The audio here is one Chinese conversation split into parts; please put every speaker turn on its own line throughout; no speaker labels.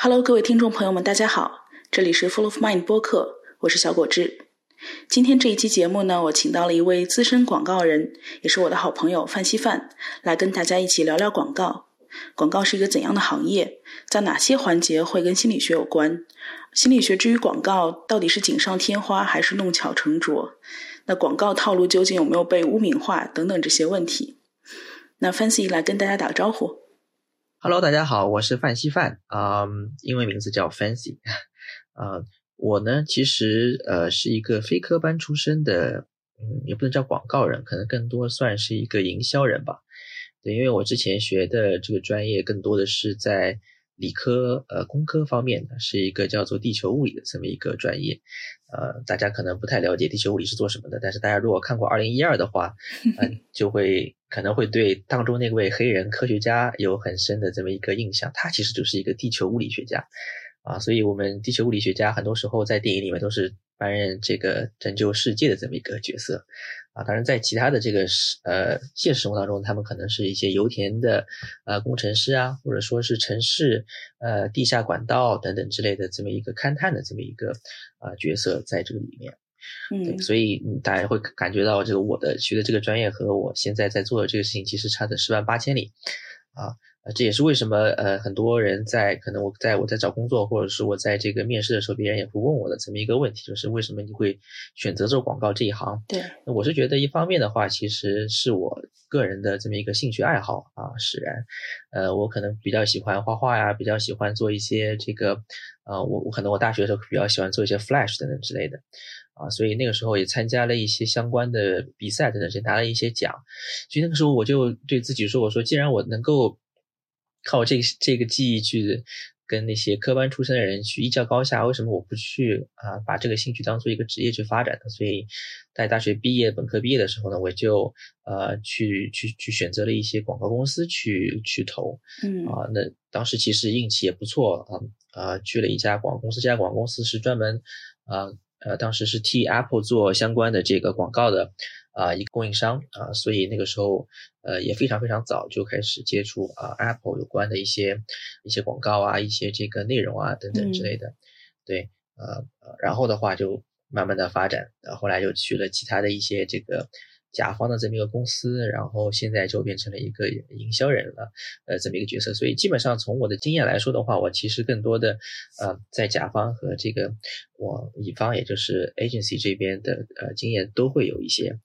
Hello，各位听众朋友们，大家好，这里是 Full of Mind 播客，我是小果汁。今天这一期节目呢，我请到了一位资深广告人，也是我的好朋友范希范，来跟大家一起聊聊广告。广告是一个怎样的行业？在哪些环节会跟心理学有关？心理学之于广告，到底是锦上添花还是弄巧成拙？那广告套路究竟有没有被污名化？等等这些问题。那 Fancy 来跟大家打个招呼。
Hello，大家好，我是范希范啊，英文名字叫 Fancy 啊。我呢，其实呃是一个非科班出身的，嗯，也不能叫广告人，可能更多算是一个营销人吧。对，因为我之前学的这个专业更多的是在理科呃工科方面的，是一个叫做地球物理的这么一个专业。呃，大家可能不太了解地球物理是做什么的，但是大家如果看过二零一二的话，嗯，就会可能会对当中那位黑人科学家有很深的这么一个印象，他其实就是一个地球物理学家。啊，所以我们地球物理学家很多时候在电影里面都是担任这个拯救世界的这么一个角色，啊，当然在其他的这个呃现实生活当中，他们可能是一些油田的呃工程师啊，或者说是城市呃地下管道等等之类的这么一个勘探的这么一个啊角色在这个里面，
嗯，
所以大家会感觉到这个我的学的这个专业和我现在在做的这个事情其实差的十万八千里，啊。这也是为什么呃很多人在可能我在我在找工作或者是我在这个面试的时候，别人也会问我的这么一个问题，就是为什么你会选择做广告这一行？
对，
那我是觉得一方面的话，其实是我个人的这么一个兴趣爱好啊使然，呃，我可能比较喜欢画画呀，比较喜欢做一些这个，呃，我我可能我大学的时候比较喜欢做一些 Flash 等等之类的，啊，所以那个时候也参加了一些相关的比赛等等，也拿了一些奖，所以那个时候我就对自己说，我说既然我能够。靠这个这个记忆去跟那些科班出身的人去一较高下，为什么我不去啊？把这个兴趣当做一个职业去发展呢？所以在大学毕业、本科毕业的时候呢，我就呃去去去选择了一些广告公司去去投，
嗯
啊，那当时其实运气也不错啊啊，去了一家广告公司，这家广告公司是专门啊呃当时是替 Apple 做相关的这个广告的。啊，一个供应商啊，所以那个时候，呃，也非常非常早就开始接触啊，Apple 有关的一些一些广告啊，一些这个内容啊等等之类的，对，呃，然后的话就慢慢的发展，后来就去了其他的一些这个。甲方的这么一个公司，然后现在就变成了一个营销人了，呃，这么一个角色。所以基本上从我的经验来说的话，我其实更多的，呃，在甲方和这个我乙方，也就是 agency 这边的呃经验都会有一些。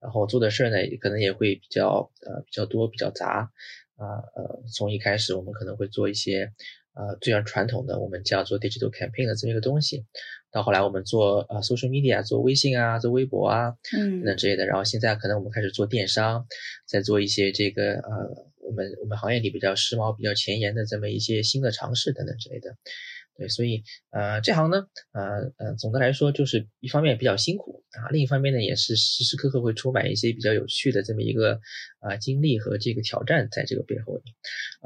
然后做的事儿呢，可能也会比较呃比较多，比较杂啊呃，从一开始我们可能会做一些呃最常传统的我们叫做 digital campaign 的这么一个东西。到后来，我们做呃 social media，做微信啊，做微博啊，
嗯，
那之类的。然后现在可能我们开始做电商，在做一些这个呃，我们我们行业里比较时髦、比较前沿的这么一些新的尝试等等之类的。对，所以呃，这行呢，呃呃，总的来说就是一方面比较辛苦啊，另一方面呢，也是时时刻刻会充满一些比较有趣的这么一个啊经历和这个挑战在这个背后的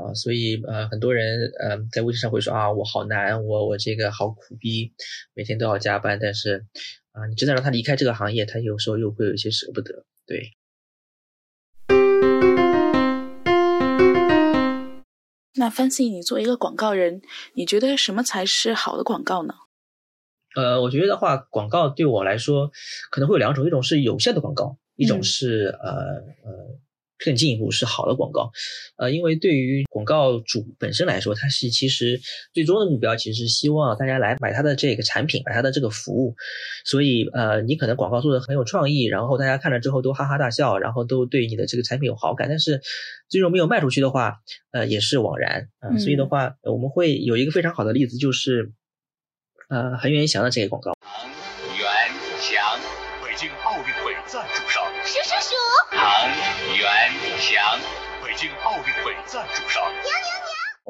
啊，所以呃，很多人呃在微信上会说啊，我好难，我我这个好苦逼，每天都要加班，但是啊，你真的让他离开这个行业，他有时候又会有一些舍不得，对。
那 Fancy，你作为一个广告人，你觉得什么才是好的广告呢？
呃，我觉得的话，广告对我来说可能会有两种，一种是有效的广告，一种是呃呃。更进一步是好的广告，呃，因为对于广告主本身来说，他是其实最终的目标其实是希望大家来买他的这个产品，买他的这个服务，所以呃，你可能广告做的很有创意，然后大家看了之后都哈哈大笑，然后都对你的这个产品有好感，但是最终没有卖出去的话，呃，也是枉然啊。所以的话，我们会有一个非常好的例子，就是呃，恒源祥的这个广告。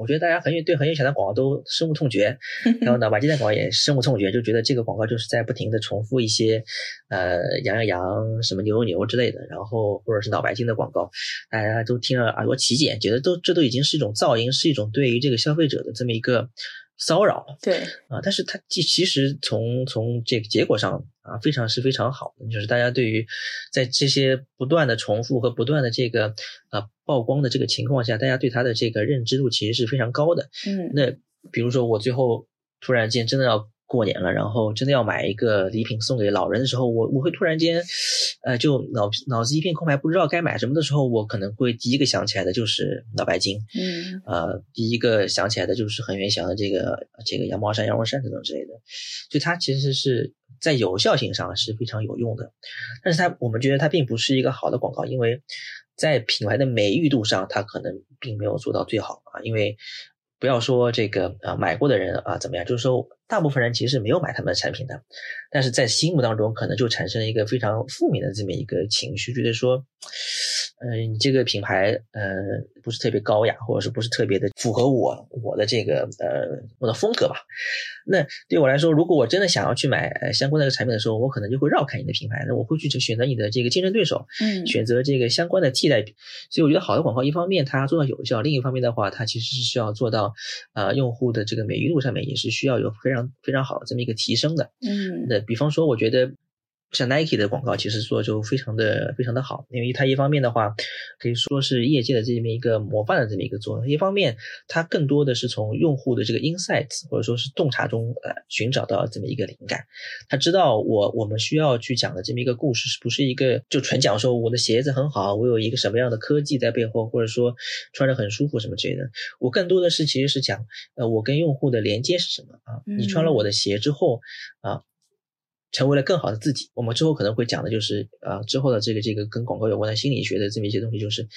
我觉得大家很对很有钱的广告都深恶痛绝，然后脑白金的广告也深恶痛绝，就觉得这个广告就是在不停的重复一些，呃，羊羊羊什么牛牛牛之类的，然后或者是脑白金的广告，大家都听了耳朵起茧，觉得都这都已经是一种噪音，是一种对于这个消费者的这么一个。骚扰了，
对
啊，但是它其其实从从这个结果上啊，非常是非常好的，就是大家对于在这些不断的重复和不断的这个啊曝光的这个情况下，大家对它的这个认知度其实是非常高的。
嗯，
那比如说我最后突然间真的要。过年了，然后真的要买一个礼品送给老人的时候，我我会突然间，呃，就脑脑子一片空白，不知道该买什么的时候，我可能会第一个想起来的就是脑白金，
嗯，
呃，第一个想起来的就是恒源祥的这个这个羊毛衫、羊绒衫等等之类的，就它其实是在有效性上是非常有用的，但是它我们觉得它并不是一个好的广告，因为在品牌的美誉度上，它可能并没有做到最好啊，因为。不要说这个啊，买过的人啊怎么样？就是说，大部分人其实是没有买他们的产品的，但是在心目当中可能就产生了一个非常负面的这么一个情绪，觉得说。嗯，你这个品牌，呃，不是特别高雅，或者是不是特别的符合我我的这个呃我的风格吧？那对我来说，如果我真的想要去买呃相关的产品的时候，我可能就会绕开你的品牌，那我会去选择你的这个竞争对手，
嗯，
选择这个相关的替代品。所以我觉得好的广告，一方面它做到有效，另一方面的话，它其实是需要做到呃用户的这个美誉度上面也是需要有非常非常好的这么一个提升的。
嗯，
那比方说，我觉得。像 Nike 的广告其实做就非常的非常的好，因为它一方面的话可以说是业界的这么一个模范的这么一个作用，一方面它更多的是从用户的这个 insights 或者说是洞察中呃寻找到这么一个灵感，他知道我我们需要去讲的这么一个故事是不是一个就纯讲说我的鞋子很好，我有一个什么样的科技在背后，或者说穿着很舒服什么之类的，我更多的是其实是讲呃我跟用户的连接是什么啊，你穿了我的鞋之后啊。成为了更好的自己。我们之后可能会讲的就是，呃，之后的这个这个跟广告有关的心理学的这么一些东西，就是。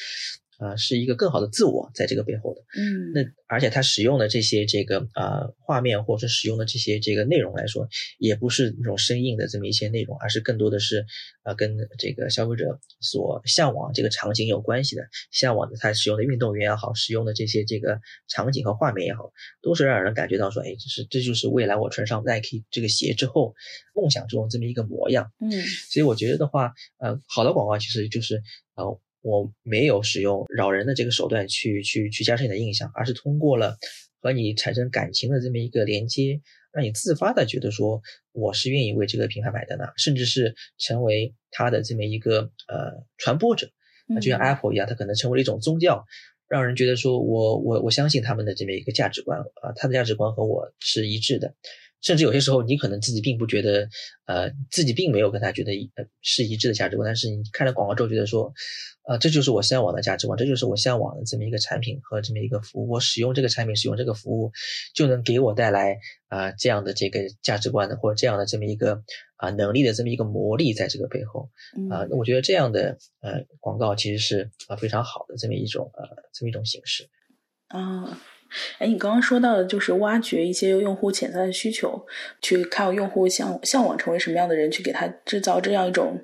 啊，是一个更好的自我在这个背后的，
嗯，
那而且它使用的这些这个啊画面或者说使用的这些这个内容来说，也不是那种生硬的这么一些内容，而是更多的是啊跟这个消费者所向往这个场景有关系的，向往的他使用的运动员也好，使用的这些这个场景和画面也好，都是让人感觉到说，哎，这是这就是未来我穿上 Nike 这个鞋之后梦想中这么一个模样，
嗯，
所以我觉得的话，呃，好的广告其实就是呃。我没有使用扰人的这个手段去去去加深你的印象，而是通过了和你产生感情的这么一个连接，让你自发的觉得说我是愿意为这个品牌买单的，甚至是成为他的这么一个呃传播者。那就像 Apple 一样，它可能成为了一种宗教，让人觉得说我我我相信他们的这么一个价值观啊，他的价值观和我是一致的。甚至有些时候，你可能自己并不觉得，呃，自己并没有跟他觉得一呃是一致的价值观，但是你看了广告之后，觉得说，呃，这就是我向往的价值观，这就是我向往的这么一个产品和这么一个服务。我使用这个产品，使用这个服务，就能给我带来啊这样的这个价值观的或者这样的这么一个啊能力的这么一个魔力在这个背后啊。那我觉得这样的呃广告其实是啊非常好的这么一种呃这么一种形式
啊。哎，你刚刚说到的就是挖掘一些用户潜在的需求，去看用户向向往成为什么样的人，去给他制造这样一种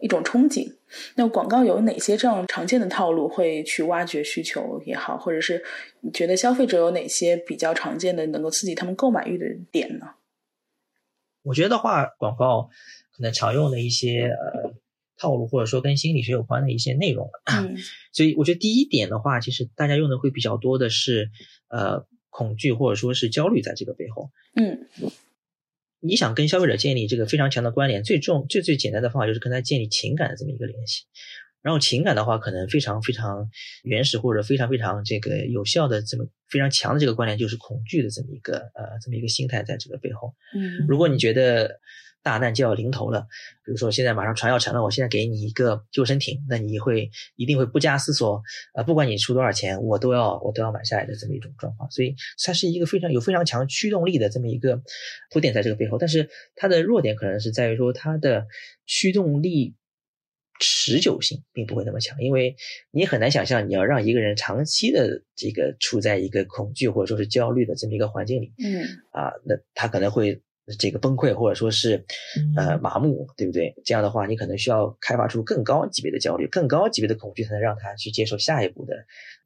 一种憧憬。那广告有哪些这样常见的套路会去挖掘需求也好，或者是你觉得消费者有哪些比较常见的能够刺激他们购买欲的点呢？
我觉得话，广告可能常用的一些呃。套路或者说跟心理学有关的一些内容，
嗯，
所以我觉得第一点的话，其实大家用的会比较多的是，呃，恐惧或者说是焦虑在这个背后，
嗯，
你想跟消费者建立这个非常强的关联，最重最最简单的方法就是跟他建立情感的这么一个联系，然后情感的话，可能非常非常原始或者非常非常这个有效的这么非常强的这个关联，就是恐惧的这么一个呃这么一个心态在这个背后，
嗯，
如果你觉得。大难就要临头了，比如说现在马上船要沉了，我现在给你一个救生艇，那你会一定会不加思索，呃，不管你出多少钱，我都要我都要买下来的这么一种状况，所以它是一个非常有非常强驱动力的这么一个铺垫在这个背后，但是它的弱点可能是在于说它的驱动力持久性并不会那么强，因为你很难想象你要让一个人长期的这个处在一个恐惧或者说是焦虑的这么一个环境里，
嗯，
啊，那他可能会。这个崩溃或者说是，呃，麻木，对不对？这样的话，你可能需要开发出更高级别的焦虑、更高级别的恐惧，才能让他去接受下一步的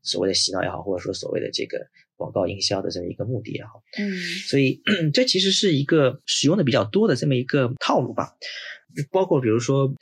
所谓的洗脑也好，或者说所谓的这个广告营销的这么一个目的也好。
嗯，
所以 这其实是一个使用的比较多的这么一个套路吧。包括比如说，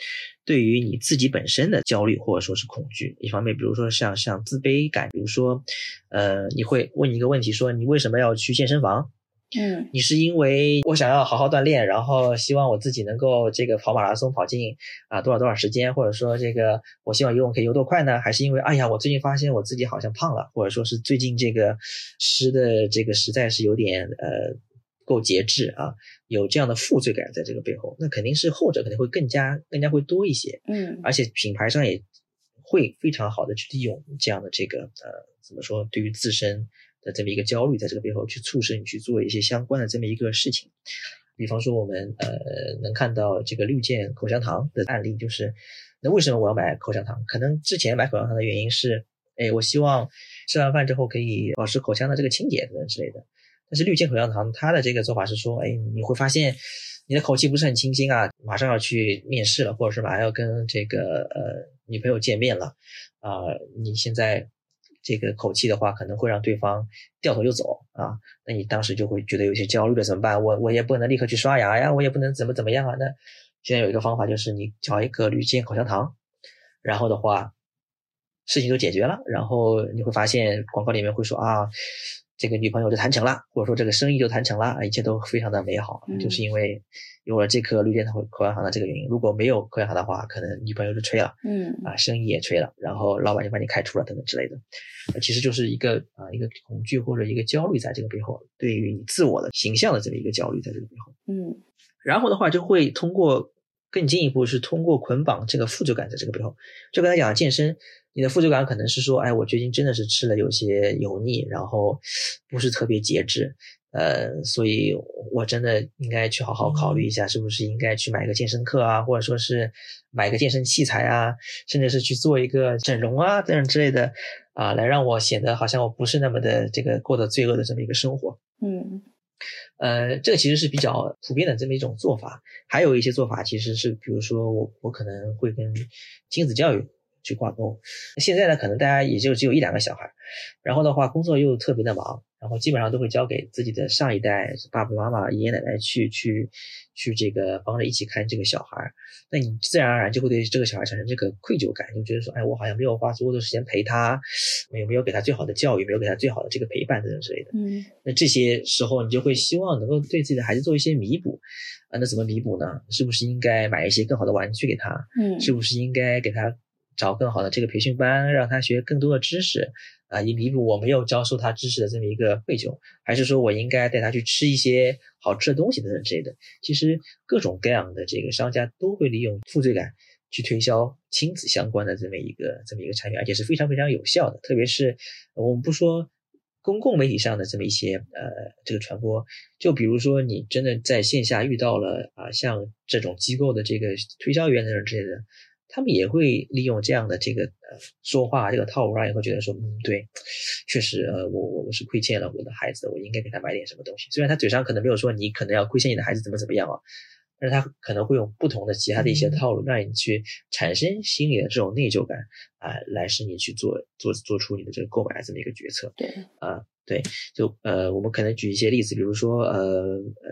对于你自己本身的焦虑或者说是恐惧，一方面，比如说像像自卑感，比如说，呃，你会问一个问题，说你为什么要去健身房？
嗯
你是因为我想要好好锻炼，然后希望我自己能够这个跑马拉松跑进啊多少多少时间，或者说这个我希望游泳可以游多快呢？还是因为哎呀，我最近发现我自己好像胖了，或者说是最近这个吃的这个实在是有点呃够节制啊，有这样的负罪感在这个背后，那肯定是后者肯定会更加更加会多一些。
嗯
而且品牌上也会非常好的去利用这样的这个呃怎么说，对于自身的这么一个焦虑，在这个背后去促使你去做一些相关的这么一个事情。比方说，我们呃能看到这个绿箭口香糖的案例，就是那为什么我要买口香糖？可能之前买口香糖的原因是，哎，我希望吃完饭之后可以保持口腔的这个清洁等等之类的。但是绿箭口香糖它的这个做法是说，哎，你会发现你的口气不是很清新啊，马上要去面试了，或者是马上要跟这个呃女朋友见面了，啊、你现在这个口气的话，可能会让对方掉头就走啊，那你当时就会觉得有些焦虑了，怎么办？我我也不能立刻去刷牙呀，我也不能怎么怎么样啊。那现在有一个方法，就是你嚼一个绿箭口香糖，然后的话，事情都解决了。然后你会发现广告里面会说啊，这个女朋友就谈成了，或者说这个生意就谈成了，啊一切都非常的美好，
嗯
就是因为有了这颗绿箭口口香糖的这个原因。如果没有口香糖的话，可能女朋友就吹了。
嗯
啊，生意也吹了，然后老板就把你开除了等等之类的，呃其实就是一个啊一个恐惧或者一个焦虑在这个背后，对于你自我的形象的这么一个焦虑在这个背后，
嗯
然后的话就会通过更进一步是通过捆绑这个负罪感在这个背后，就刚才讲健身，你的负罪感可能是说，哎，我最近真的是吃了有些油腻，然后不是特别节制，呃，所以我真的应该去好好考虑一下，是不是应该去买个健身课啊，或者说是买个健身器材啊，甚至是去做一个整容啊等等之类的啊，来让我显得好像我不是那么的这个过得罪恶的这么一个生活。
嗯。
呃，这个其实是比较普遍的这么一种做法。还有一些做法其实是，比如说我我可能会跟亲子教育去挂钩。现在呢，可能大家也就只有一两个小孩，然后的话工作又特别的忙，然后基本上都会交给自己的上一代爸爸妈妈、爷爷奶奶去去去这个帮着一起看这个小孩。那你自然而然就会对这个小孩产生这个愧疚感，就觉得说，哎，我好像没有花足够的时间陪他，没有没有给他最好的教育，没有给他最好的这个陪伴等等之类的。
嗯
那这些时候，你就会希望能够对自己的孩子做一些弥补，啊，那怎么弥补呢？是不是应该买一些更好的玩具给他？
嗯
是不是应该给他找更好的这个培训班，让他学更多的知识啊，以弥补我没有教授他知识的这么一个愧疚？还是说我应该带他去吃一些好吃的东西等等之类的？其实各种各样的这个商家都会利用负罪感去推销亲子相关的这么一个这么一个产品，而且是非常非常有效的。特别是我们不说。公共媒体上的这么一些呃这个传播，就比如说你真的在线下遇到了啊、像这种机构的这个推销员等等之类的，他们也会利用这样的这个呃说话这个套路，让你会觉得说，嗯，对，确实呃我我我是亏欠了我的孩子的，我应该给他买点什么东西。虽然他嘴上可能没有说你可能要亏欠你的孩子怎么怎么样啊，但是他可能会用不同的其他的一些套路，让你去产生心里的这种内疚感啊、来使你去做做做出你的这个购买的这么一个决策。
对
啊，对，就呃，我们可能举一些例子，比如说呃呃，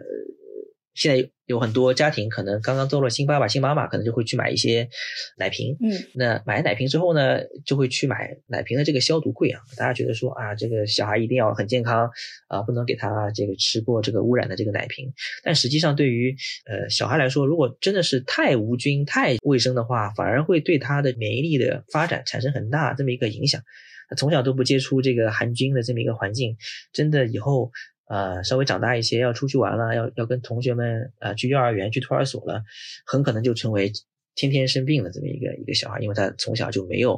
现在有很多家庭可能刚刚做了新爸爸、新妈妈，可能就会去买一些奶瓶。
嗯
那买奶瓶之后呢，就会去买奶瓶的这个消毒柜啊。大家觉得说啊，这个小孩一定要很健康啊，不能给他这个吃过这个污染的这个奶瓶。但实际上，对于呃小孩来说，如果真的是太无菌、太卫生的话，反而会对他的免疫力的发展产生很大这么一个影响。他从小都不接触这个含菌的这么一个环境，真的以后呃稍微长大一些，要出去玩了，要要跟同学们啊、呃去幼儿园、去托儿所了，很可能就成为天天生病的这么一个一个小孩，因为他从小就没有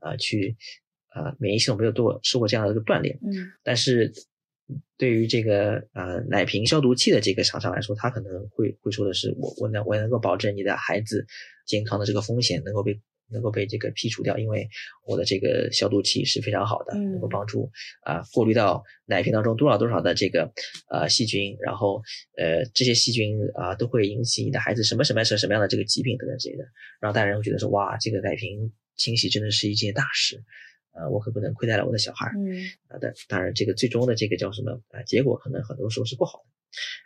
啊、呃去啊、呃免疫系统没有做受过这样的一个锻炼。
嗯
但是对于这个呃奶瓶消毒器的这个厂商来说，他可能会会说的是，我我能我能够保证你的孩子健康的这个风险能够被能够被这个剔除掉，因为我的这个消毒器是非常好的，
嗯
能够帮助啊、过滤到奶瓶当中多少多少的这个呃细菌，然后呃这些细菌啊、都会引起你的孩子什么什么什么什么样的这个疾病等等之类的，让大人会觉得说哇，这个奶瓶清洗真的是一件大事。呃，我可不能亏待了我的小孩啊，但当然，这个最终的这个叫什么啊？结果可能很多时候是不好的。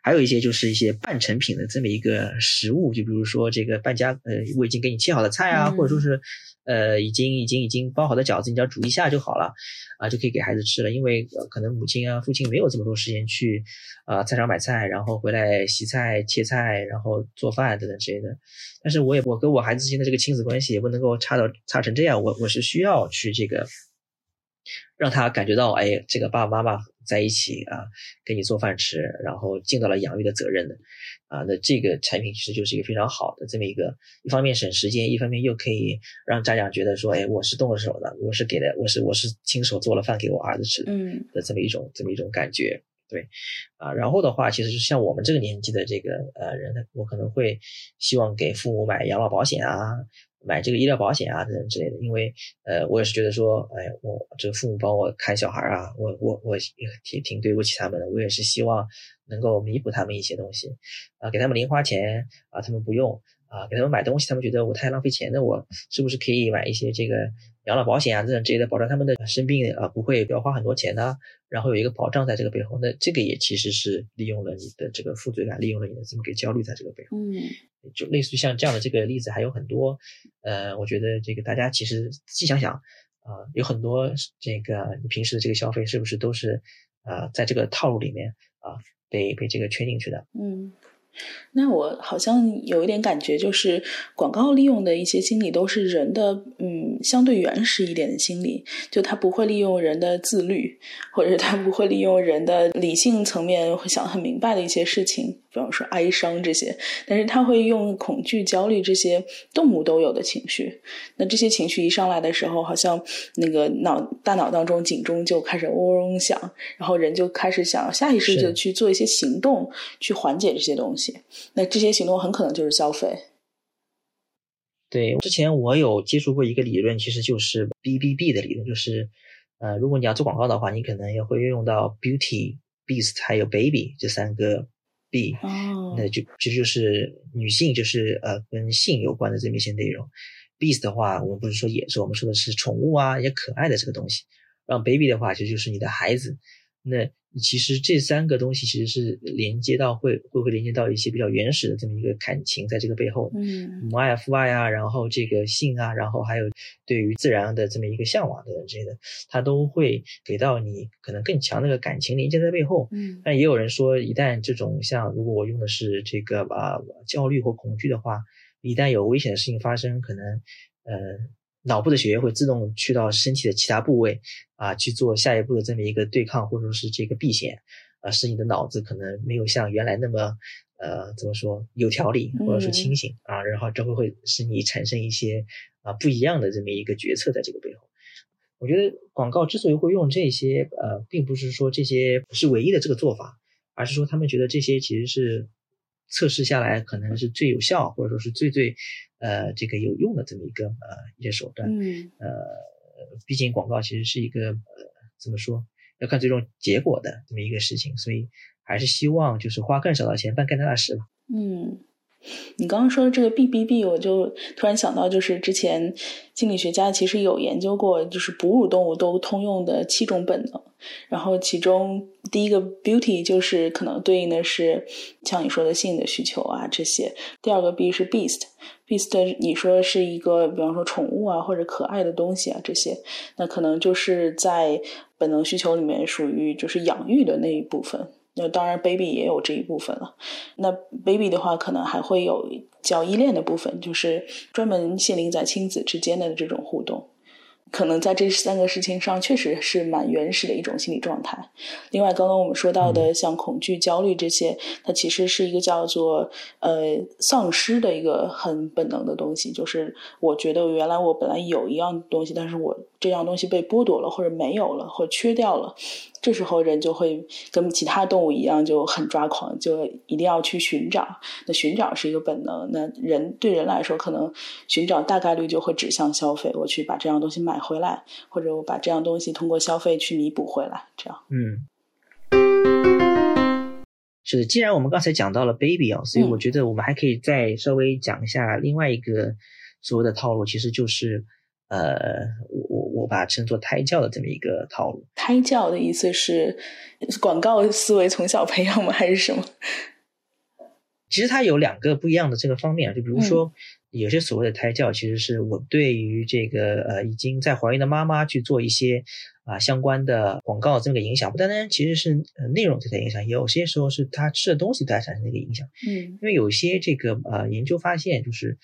还有一些就是一些半成品的这么一个食物，就比如说这个半家呃我已经给你切好的菜啊，或者说是呃已经已经已经包好的饺子，你只要煮一下就好了啊，就可以给孩子吃了。因为可能母亲啊父亲没有这么多时间去啊菜场买菜，然后回来洗菜切菜，然后做饭等等之类的。但是我也我跟我孩子之间的这个亲子关系也不能够差到差成这样，我我是需要去这个。让他感觉到，哎，这个爸爸妈妈在一起啊，给你做饭吃，然后尽到了养育的责任的，啊，那这个产品其实就是一个非常好的这么一个，一方面省时间，一方面又可以让家长觉得说，哎，我是动了手的，我是给的，我是我是亲手做了饭给我儿子吃的，
嗯，
的这么一种这么一种感觉，对，啊，然后的话，其实就是像我们这个年纪的这个呃人，我可能会希望给父母买养老保险啊。买这个医疗保险啊等等之类的，因为呃，我也是觉得说，哎，我这个父母帮我看小孩啊，我我我也挺挺对不起他们的，我也是希望能够弥补他们一些东西，啊，给他们零花钱啊，他们不用。啊，给他们买东西，他们觉得我太浪费钱，那我是不是可以买一些这个养老保险啊，这种之类的，保障他们的生病啊不会要花很多钱呢？然后有一个保障在这个背后，那这个也其实是利用了你的这个负罪感，利用了你的这么个焦虑在这个背后，
嗯。
就类似于像这样的这个例子还有很多，呃，我觉得这个大家其实仔细想想，啊，有很多这个你平时的这个消费是不是都是啊在这个套路里面啊被被这个圈进去的？
嗯。那我好像有一点感觉，就是广告利用的一些心理都是人的，嗯，相对原始一点的心理，就他不会利用人的自律，或者他不会利用人的理性层面会想很明白的一些事情，比方说哀伤这些，但是他会用恐惧、焦虑这些动物都有的情绪。那这些情绪一上来的时候，好像那个脑大脑当中警钟就开始嗡嗡响，然后人就开始想下意识的去做一些行动去缓解这些东西。那这些行动很可能就是消费。
对，之前我有接触过一个理论，其实就是 BBB 的理论，就是呃，如果你要做广告的话，你可能也会运用到 Beauty、Beast 还有 Baby 这三个 B。
哦，
那就这就是女性，就是呃跟性有关的这么一些内容。Beast 的话，我们不是说野兽，我们说的是宠物啊，也可爱的这个东西。让 Baby 的话，其实就是你的孩子。那其实这三个东西其实是连接到会会不会连接到一些比较原始的这么一个感情在这个背后，
嗯，
母爱父爱啊，然后这个性啊，然后还有对于自然的这么一个向往的这些的，它都会给到你可能更强的个感情连接在背后，
嗯，
但也有人说，一旦这种像如果我用的是这个啊焦虑或恐惧的话，一旦有危险的事情发生，可能呃。脑部的血液会自动去到身体的其他部位，啊，去做下一步的这么一个对抗或者说是这个避险，啊，使你的脑子可能没有像原来那么，呃，怎么说有条理或者说清醒啊，然后这会会使你产生一些啊不一样的这么一个决策在这个背后。我觉得广告之所以会用这些，呃，并不是说这些是唯一的这个做法，而是说他们觉得这些其实是。测试下来可能是最有效，或者说是最最，呃，这个有用的这么一个呃一些手段。
嗯。
呃，毕竟广告其实是一个呃怎么说，要看最终结果的这么一个事情，所以还是希望就是花更少的钱办更大的事吧。
嗯。你刚刚说的这个 BBB，我就突然想到，就是之前心理学家其实有研究过，就是哺乳动物都通用的七种本能。然后其中第一个 Beauty 就是可能对应的是像你说的性的需求啊这些。第二个 B 是 Beast，Beast 你说是一个比方说宠物啊或者可爱的东西啊这些，那可能就是在本能需求里面属于就是养育的那一部分。那当然，baby 也有这一部分了。那 baby 的话，可能还会有叫依恋的部分，就是专门限定在亲子之间的这种互动。可能在这三个事情上，确实是蛮原始的一种心理状态。另外，刚刚我们说到的像恐惧、焦虑这些，它其实是一个叫做呃丧失的一个很本能的东西。就是我觉得原来我本来有一样东西，但是我这样东西被剥夺了，或者没有了，或者缺掉了。这时候人就会跟其他动物一样，就很抓狂，就一定要去寻找。那寻找是一个本能。那人对人来说，可能寻找大概率就会指向消费，我去把这样东西买回来，或者我把这样东西通过消费去弥补回来。这样，
嗯，是的。既然我们刚才讲到了 baby 啊，所以我觉得我们还可以再稍微讲一下另外一个所谓的套路，其实就是。呃，我我我把它称作胎教的这么一个套路。
胎教的意思是广告思维从小培养吗？还是什么？
其实它有两个不一样的这个方面，就比如说有些所谓的胎教，其实是我对于这个呃已经在怀孕的妈妈去做一些啊相关的广告这么个影响，不单单其实是呃内容对它影响，有些时候是她吃的东西对它产生的一个影响。
嗯，
因为有些这个呃研究发现，就是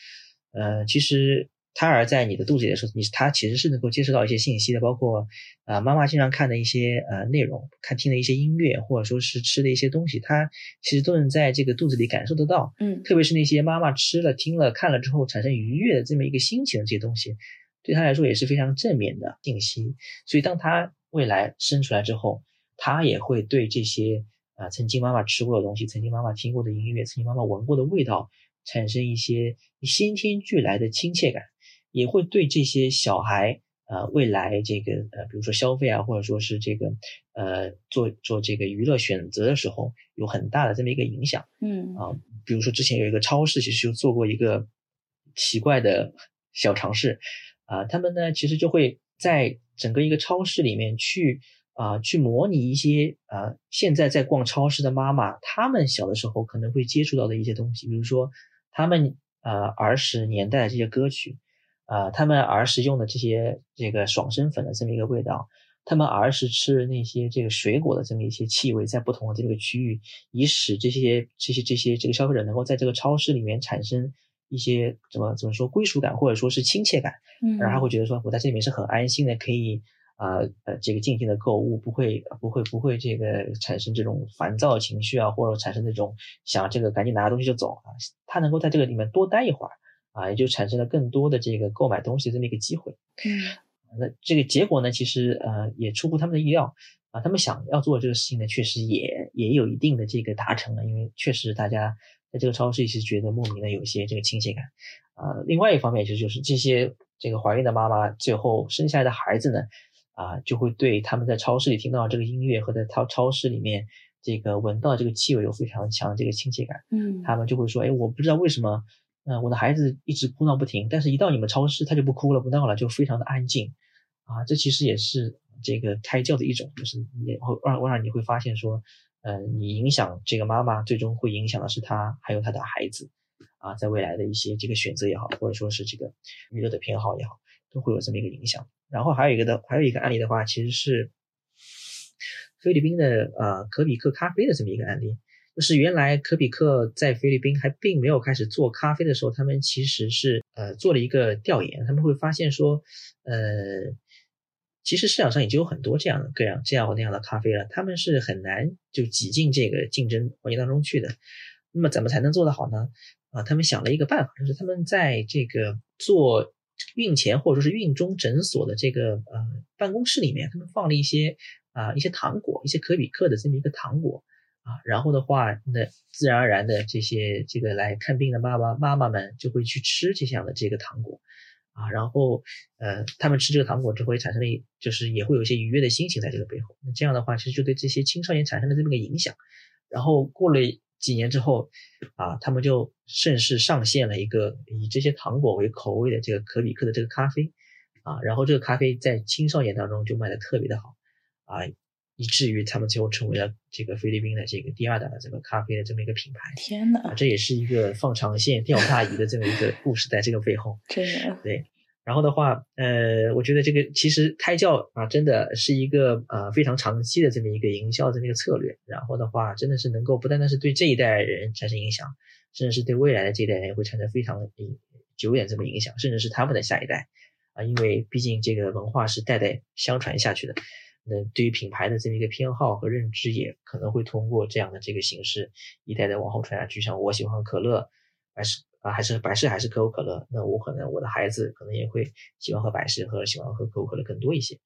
呃其实。胎儿在你的肚子里的时候，你他其实是能够接收到一些信息的，包括啊妈妈经常看的一些呃内容，看听的一些音乐，或者说是吃的一些东西，他其实都能在这个肚子里感受得到。
嗯，
特别是那些妈妈吃了、听了、看了之后产生愉悦的这么一个心情的这些东西，对他来说也是非常正面的信息。所以当他未来生出来之后，他也会对这些啊曾经妈妈吃过的东西、曾经妈妈听过的音乐、曾经妈妈闻过的味道，产生一些先天俱来的亲切感。也会对这些小孩，呃，未来这个，呃，比如说消费啊，或者说是这个，呃，做做这个娱乐选择的时候，有很大的这么一个影响。
嗯
啊，比如说之前有一个超市，其实就做过一个奇怪的小尝试，啊，他们呢其实就会在整个一个超市里面去啊，去模拟一些啊，现在在逛超市的妈妈，他们小的时候可能会接触到的一些东西，比如说他们呃儿时年代的这些歌曲。啊，他们儿时用的这些这个爽身粉的这么一个味道，他们儿时吃那些这个水果的这么一些气味，在不同的这个区域，以使这些这些这些这个消费者能够在这个超市里面产生一些怎么怎么说归属感，或者说是亲切感，
嗯，
然后他会觉得说我在这里面是很安心的，可以啊呃这个尽情的购物，不会不会不会这个产生这种烦躁情绪啊，或者产生那种想这个赶紧拿东西就走啊，他能够在这个里面多待一会儿。啊，也就产生了更多的这个购买东西这么一个机会。
嗯，
那这个结果呢，其实呃也出乎他们的意料啊。他们想要做这个事情呢，确实也也有一定的这个达成了，因为确实大家在这个超市也是觉得莫名的有些这个亲切感啊。另外一方面，其实就是这些这个怀孕的妈妈最后生下来的孩子呢，啊，就会对他们在超市里听到这个音乐和在超超市里面这个闻到这个气味有非常强的这个亲切感。
嗯，
他们就会说，哎，我不知道为什么。嗯，我的孩子一直哭闹不停，但是一到你们超市，他就不哭了不闹了，就非常的安静，啊，这其实也是这个胎教的一种，就是也会让让你会发现说，呃，你影响这个妈妈，最终会影响的是她还有她的孩子，啊，在未来的一些这个选择也好，或者说是这个娱乐的偏好也好，都会有这么一个影响。然后还有一个的，还有一个案例的话，其实是菲律宾的呃可比克咖啡的这么一个案例。就是原来可比克在菲律宾还并没有开始做咖啡的时候，他们其实是呃做了一个调研，他们会发现说，呃，其实市场上已经有很多这样的各样这样那样的咖啡了，他们是很难就挤进这个竞争环境当中去的。那么怎么才能做得好呢？啊，他们想了一个办法，就是他们在这个做孕前或者说是孕中诊所的这个呃办公室里面，他们放了一些啊一些糖果，一些可比克的这么一个糖果。啊，然后的话，那自然而然的这些这个来看病的爸爸妈妈们就会去吃这样的这个糖果，啊，然后呃，他们吃这个糖果之后会产生了，就是也会有一些愉悦的心情在这个背后。那这样的话，其实就对这些青少年产生了这么个影响。然后过了几年之后，啊，他们就顺势上线了一个以这些糖果为口味的这个可比克的这个咖啡，啊，然后这个咖啡在青少年当中就卖的特别的好，啊。以至于他们最后成为了这个菲律宾的这个第二大的这个咖啡的这么一个品牌。
天哪，
这也是一个放长线钓大鱼的这么一个 故事，在这个背后。
真的。
对，然后的话，呃，我觉得这个其实胎教啊，真的是一个呃非常长期的这么一个营销的这么一个策略。然后的话，真的是能够不单单是对这一代人产生影响，甚至是对未来的这一代人也会产生非常久远这么影响，甚至是他们的下一代啊，因为毕竟这个文化是代代相传下去的。那对于品牌的这么一个偏好和认知，也可能会通过这样的这个形式一代代往后传下去。像我喜欢可乐，百事啊，还是百事还是可口可乐，那我可能我的孩子可能也会喜欢喝百事和喜欢喝可口可乐更多一些。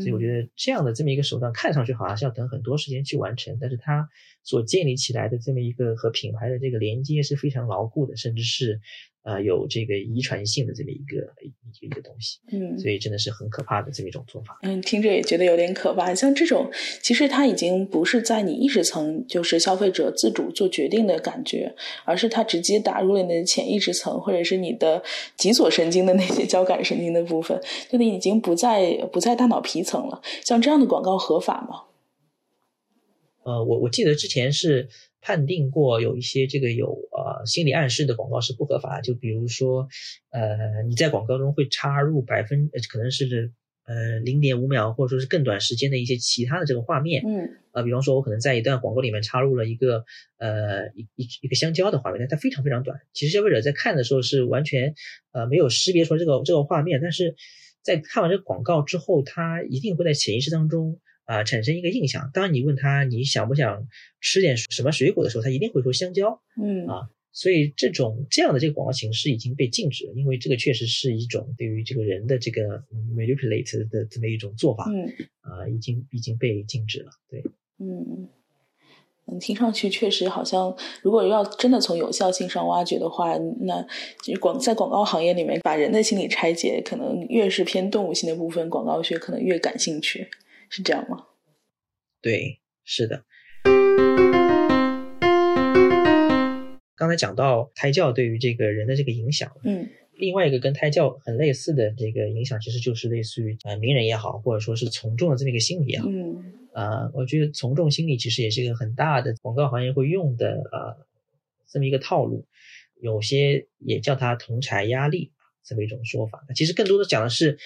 所以我觉得这样的这么一个手段，看上去好像是要等很多时间去完成，但是它所建立起来的这么一个和品牌的这个连接是非常牢固的，甚至是呃有这个遗传性的这么一个一个东西，
嗯，
所以真的是很可怕的这么一种做法。
嗯，听着也觉得有点可怕。像这种，其实它已经不是在你意识层，就是消费者自主做决定的感觉，而是它直接打入了你的潜意识层，或者是你的脊索神经的那些交感神经的部分，就你已经不在不在大脑皮层了。像这样的广告合法吗？
呃，我我记得之前是判定过有一些这个有呃心理暗示的广告是不合法，就比如说，呃，你在广告中会插入百分可能是呃零点五秒或者说是更短时间的一些其他的这个画面，
嗯，
呃，比方说我可能在一段广告里面插入了一个呃一一一个香蕉的画面，但它非常非常短，其实消费者在看的时候是完全呃没有识别出来这个这个画面，但是在看完这个广告之后，他一定会在潜意识当中。啊，产生一个印象。当你问他你想不想吃点什么水果的时候，他一定会说香蕉。
嗯
啊，所以这种这样的这个广告形式已经被禁止了，因为这个确实是一种对于这个人的这个 manipulate 的这么一种做法。
嗯
啊，已经已经被禁止了。对，
嗯嗯，听上去确实好像，如果要真的从有效性上挖掘的话，那广在广告行业里面把人的心理拆解，可能越是偏动物性的部分，广告学可能越感兴趣。是这样吗？
对，是的。刚才讲到胎教对于这个人的这个影响，
嗯，
另外一个跟胎教很类似的这个影响，其实就是类似于呃名人也好，或者说是从众的这么一个心理也好，
嗯，
呃，我觉得从众心理其实也是一个很大的广告行业会用的呃这么一个套路，有些也叫它同柴压力这么一种说法。其实更多的讲的是。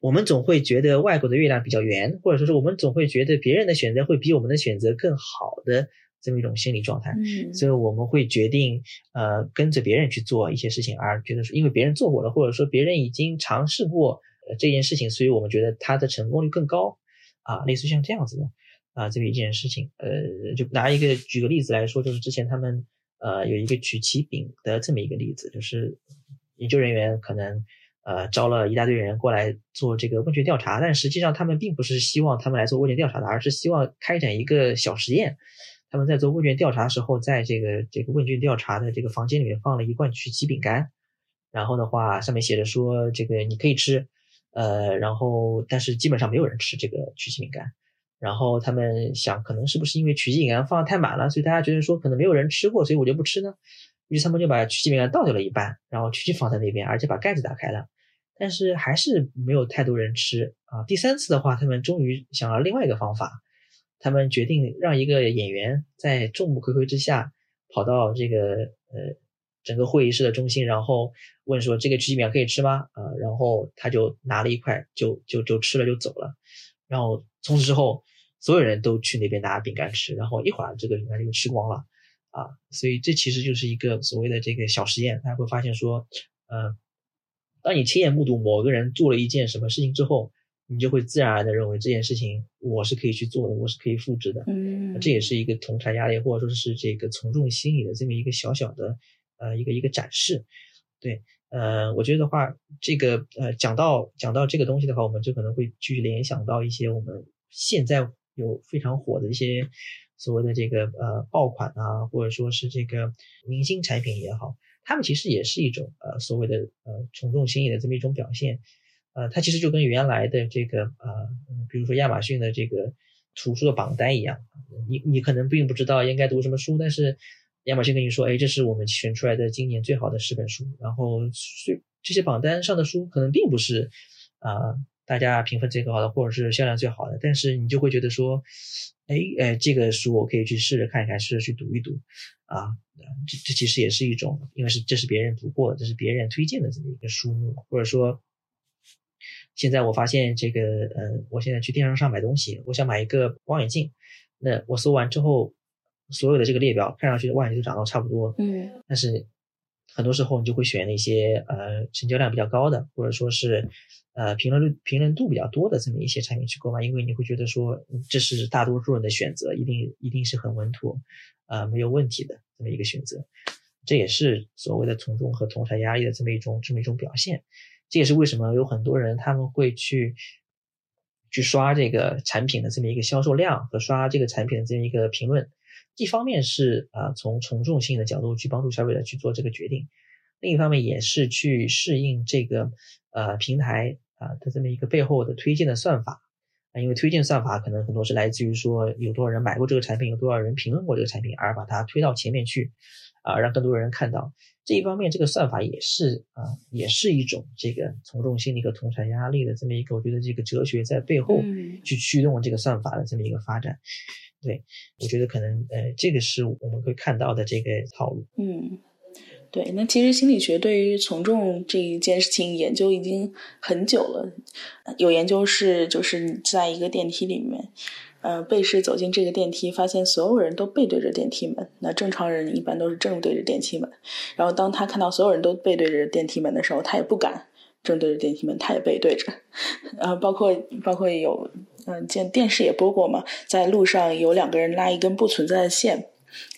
我们总会觉得外国的月亮比较圆，或者说是我们总会觉得别人的选择会比我们的选择更好的这么一种心理状态，
嗯，
所以我们会决定呃跟着别人去做一些事情，而觉得说因为别人做过了，或者说别人已经尝试过呃这件事情，所以我们觉得他的成功率更高啊，类似于像这样子的啊这么一件事情，呃，就拿一个举个例子来说，就是之前他们呃有一个曲奇饼的这么一个例子，就是研究人员可能。呃，招了一大堆人过来做这个问卷调查，但实际上他们并不是希望他们来做问卷调查的，而是希望开展一个小实验。他们在做问卷调查的时候，在这个这个问卷调查的这个房间里面放了一罐曲奇饼干，然后的话上面写着说这个你可以吃，呃，然后但是基本上没有人吃这个曲奇饼干。然后他们想，可能是不是因为曲奇饼干放的太满了，所以大家觉得说可能没有人吃过，所以我就不吃呢。于是他们就把曲奇饼干倒掉了一半，然后曲奇放在那边，而且把盖子打开了。但是还是没有太多人吃啊！第三次的话，他们终于想了另外一个方法，他们决定让一个演员在众目睽睽之下跑到这个呃整个会议室的中心，然后问说：“这个曲奇饼可以吃吗？”啊，然后他就拿了一块，就就就吃了就走了。然后从此之后，所有人都去那边拿饼干吃，然后一会儿这个饼干就吃光了啊！所以这其实就是一个所谓的这个小实验，大家会发现说，呃。当你亲眼目睹某个人做了一件什么事情之后，你就会自然而然的认为这件事情我是可以去做的，我是可以复制的。
嗯，
这也是一个同产压力或者说是这个从众心理的这么一个小小的呃一个一个展示。对，呃，我觉得的话，这个呃讲到讲到这个东西的话，我们就可能会去联想到一些我们现在有非常火的一些所谓的这个呃爆款啊，或者说是这个明星产品也好。他们其实也是一种呃所谓的呃从众心理的这么一种表现，呃，它其实就跟原来的这个呃，比如说亚马逊的这个图书的榜单一样，你你可能并不知道应该读什么书，但是亚马逊跟你说，哎，这是我们选出来的今年最好的十本书，然后这这些榜单上的书可能并不是啊大家评分最高的或者是销量最好的，但是你就会觉得说，哎哎，这个书我可以去试着看一看，试着去读一读。啊，这这其实也是一种，因为是这是别人读过，这是别人推荐的这么一个书目，或者说，现在我发现这个，呃，我现在去电商上买东西，我想买一个望远镜，那我搜完之后，所有的这个列表看上去望远镜都长得差不多，
嗯，
但是很多时候你就会选那些呃成交量比较高的，或者说是呃评论率评论度比较多的这么一些产品去购买，因为你会觉得说这是大多数人的选择，一定一定是很稳妥。啊，没有问题的这么一个选择，这也是所谓的从众和同台压力的这么一种这么一种表现。这也是为什么有很多人他们会去去刷这个产品的这么一个销售量和刷这个产品的这么一个评论。一方面是啊，从从众性的角度去帮助消费者去做这个决定；另一方面也是去适应这个呃平台啊它这么一个背后的推荐的算法啊，因为推荐算法可能很多是来自于说有多少人买过这个产品，有多少人评论过这个产品，而把它推到前面去啊，让更多人看到。这一方面，这个算法也是啊，也是一种这个从众心理和同传压力的这么一个，我觉得这个哲学在背后去驱动这个算法的这么一个发展。对，我觉得可能呃，这个是我们会看到的这个套路。
嗯，对。那其实心理学对于从众这一件事情研究已经很久了，有研究是就是你在一个电梯里面。呃，被试走进这个电梯，发现所有人都背对着电梯门。那正常人一般都是正对着电梯门。然后当他看到所有人都背对着电梯门的时候，他也不敢正对着电梯门，他也背对着。呃，包括包括有，嗯，见电视也播过嘛，在路上有两个人拉一根不存在的线。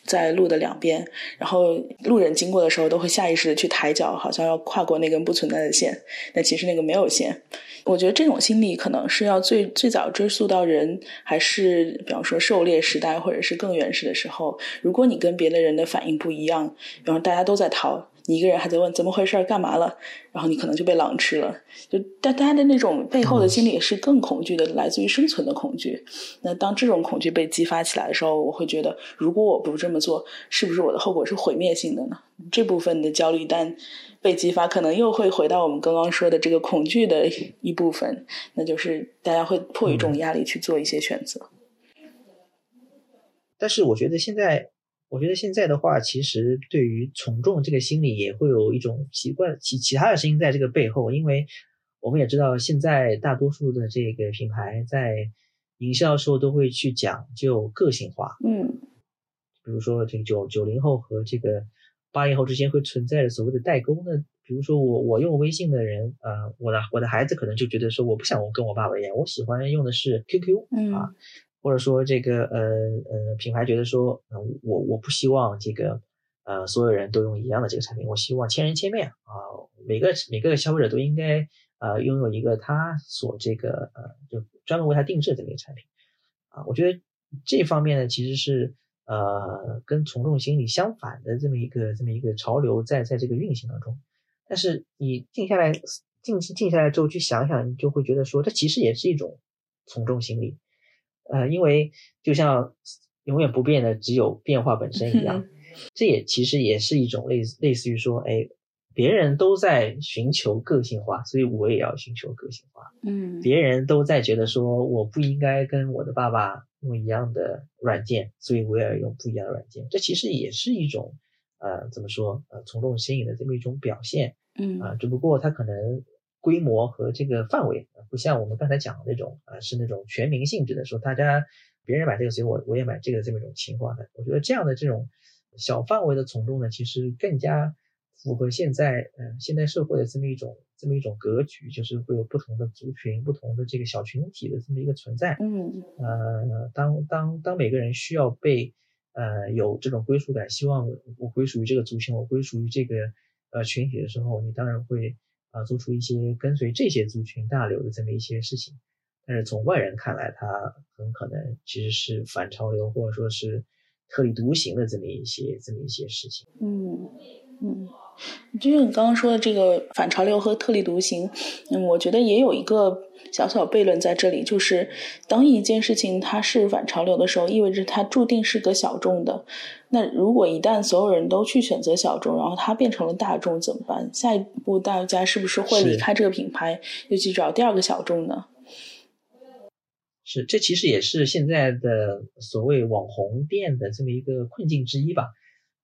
在路的两边，然后路人经过的时候都会下意识的去抬脚，好像要跨过那根不存在的线。但其实那个没有线。我觉得这种心理可能是要最最早追溯到人还是，比方说狩猎时代，或者是更原始的时候。如果你跟别的人的反应不一样，比方大家都在逃。你一个人还在问怎么回事干嘛了？然后你可能就被狼吃了。就但大家的那种背后的心理是更恐惧的，来自于生存的恐惧。那当这种恐惧被激发起来的时候，我会觉得，如果我不这么做，是不是我的后果是毁灭性的呢？这部分的焦虑但被激发，可能又会回到我们刚刚说的这个恐惧的一部分，那就是大家会迫于这种压力去做一些选择。
但是我觉得现在。我觉得现在的话，其实对于从众这个心理也会有一种奇怪其其他的声音在这个背后，因为我们也知道，现在大多数的这个品牌在营销的时候都会去讲究个性化。
嗯，
比如说这个九九零后和这个八零后之间会存在着所谓的代沟呢？比如说我我用微信的人，呃，我的我的孩子可能就觉得说，我不想跟我爸爸一样，我喜欢用的是 QQ 啊。或者说这个呃呃品牌觉得说，我我不希望这个呃所有人都用一样的这个产品，我希望千人千面啊，每个每个消费者都应该呃拥有一个他所这个呃就专门为他定制的这么一个产品啊，我觉得这方面呢其实是呃跟从众心理相反的这么一个这么一个潮流在在这个运行当中，但是你静下来静静下来之后去想想，你就会觉得说，这其实也是一种从众心理。呃，因为就像永远不变的只有变化本身一样，这也其实也是一种类似类似于说，哎，别人都在寻求个性化，所以我也要寻求个性化。
嗯，
别人都在觉得说我不应该跟我的爸爸用一样的软件，所以我也要用不一样的软件。这其实也是一种呃，怎么说呃，从众心理的这么一种表现。
嗯
啊，只不过他可能。规模和这个范围不像我们刚才讲的那种啊，是那种全民性质的，说大家别人买这个，所以我我也买这个这么一种情况的。我觉得这样的这种小范围的从众呢，其实更加符合现在嗯现代社会的这么一种这么一种格局，就是会有不同的族群、不同的这个小群体的这么一个存在。
嗯，
呃，当当当每个人需要被呃有这种归属感，希望我归属于这个族群，我归属于这个呃群体的时候，你当然会。啊，做出一些跟随这些族群大流的这么一些事情，但是从外人看来，他很可能其实是反潮流，或者说是特立独行的这么一些这么一些事情。
嗯嗯，就像你刚刚说的这个反潮流和特立独行，嗯，我觉得也有一个小小悖论在这里，就是当一件事情它是反潮流的时候，意味着它注定是个小众的。那如果一旦所有人都去选择小众，然后它变成了大众怎么办？下一步大家是不是会离开这个品牌，又去找第二个小众呢？
是，这其实也是现在的所谓网红店的这么一个困境之一吧。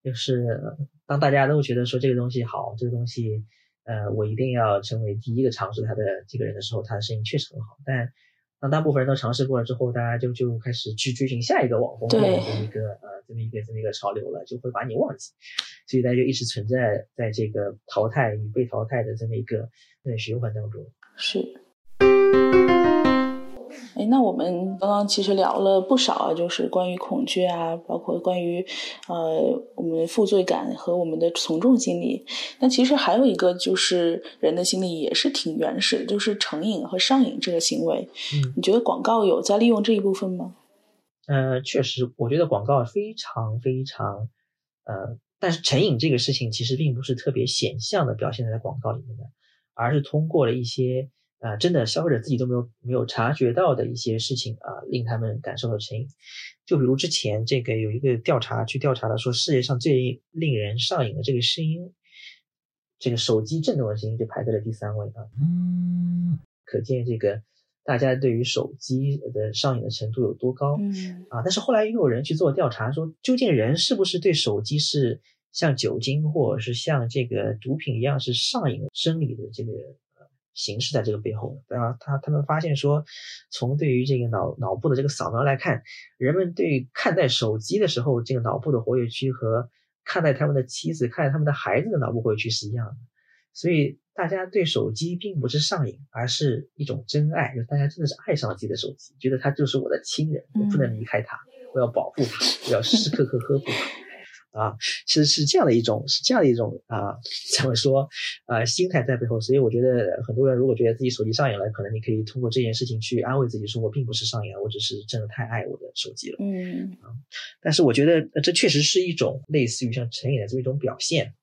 就是当大家都觉得说这个东西好，这个东西，呃，我一定要成为第一个尝试它的这个人的时候，它的生意确实很好，但。当大部分人都尝试过了之后，大家就就开始去追寻下一个网红的这么一个呃这么一个这么一个潮流了，就会把你忘记，所以大家就一直存在在这个淘汰与被淘汰的这么一个呃循环当中。
是。哎，那我们刚刚其实聊了不少啊，就是关于恐惧啊，包括关于呃我们负罪感和我们的从众心理。那其实还有一个就是人的心理也是挺原始的，就是成瘾和上瘾这个行为。
嗯，
你觉得广告有在利用这一部分吗？
呃，确实，我觉得广告非常非常呃但是成瘾这个事情其实并不是特别显象的表现在广告里面的，而是通过了一些啊，真的消费者自己都没有没有察觉到的一些事情啊，令他们感受到成瘾。就比如之前这个有一个调查去调查了，说世界上最令人上瘾的这个声音，这个手机震动的声音就排在了第三位啊。嗯，可见这个大家对于手机的上瘾的程度有多高。嗯啊，但是后来又有人去做调查，说究竟人是不是对手机是像酒精或者是像这个毒品一样是上瘾生理的这个。形式在这个背后，然后他他们发现说，从对于这个脑脑部的这个扫描来看，人们对看待手机的时候，这个脑部的活跃区和看待他们的妻子、看待他们的孩子的脑部活跃区是一样的。所以大家对手机并不是上瘾，而是一种真爱，就大家真的是爱上了自己的手机，觉得它就是我的亲人，我不能离开它，我要保护它，我要时时刻刻呵护他。啊，是是这样的一种，是这样的一种啊，怎么说啊，心态在背后。所以我觉得很多人如果觉得自己手机上瘾了，可能你可以通过这件事情去安慰自己，说我并不是上瘾，我只是真的太爱我的手机了。嗯啊，但是我觉得这确实是一种类似于像成瘾的这么一种表现。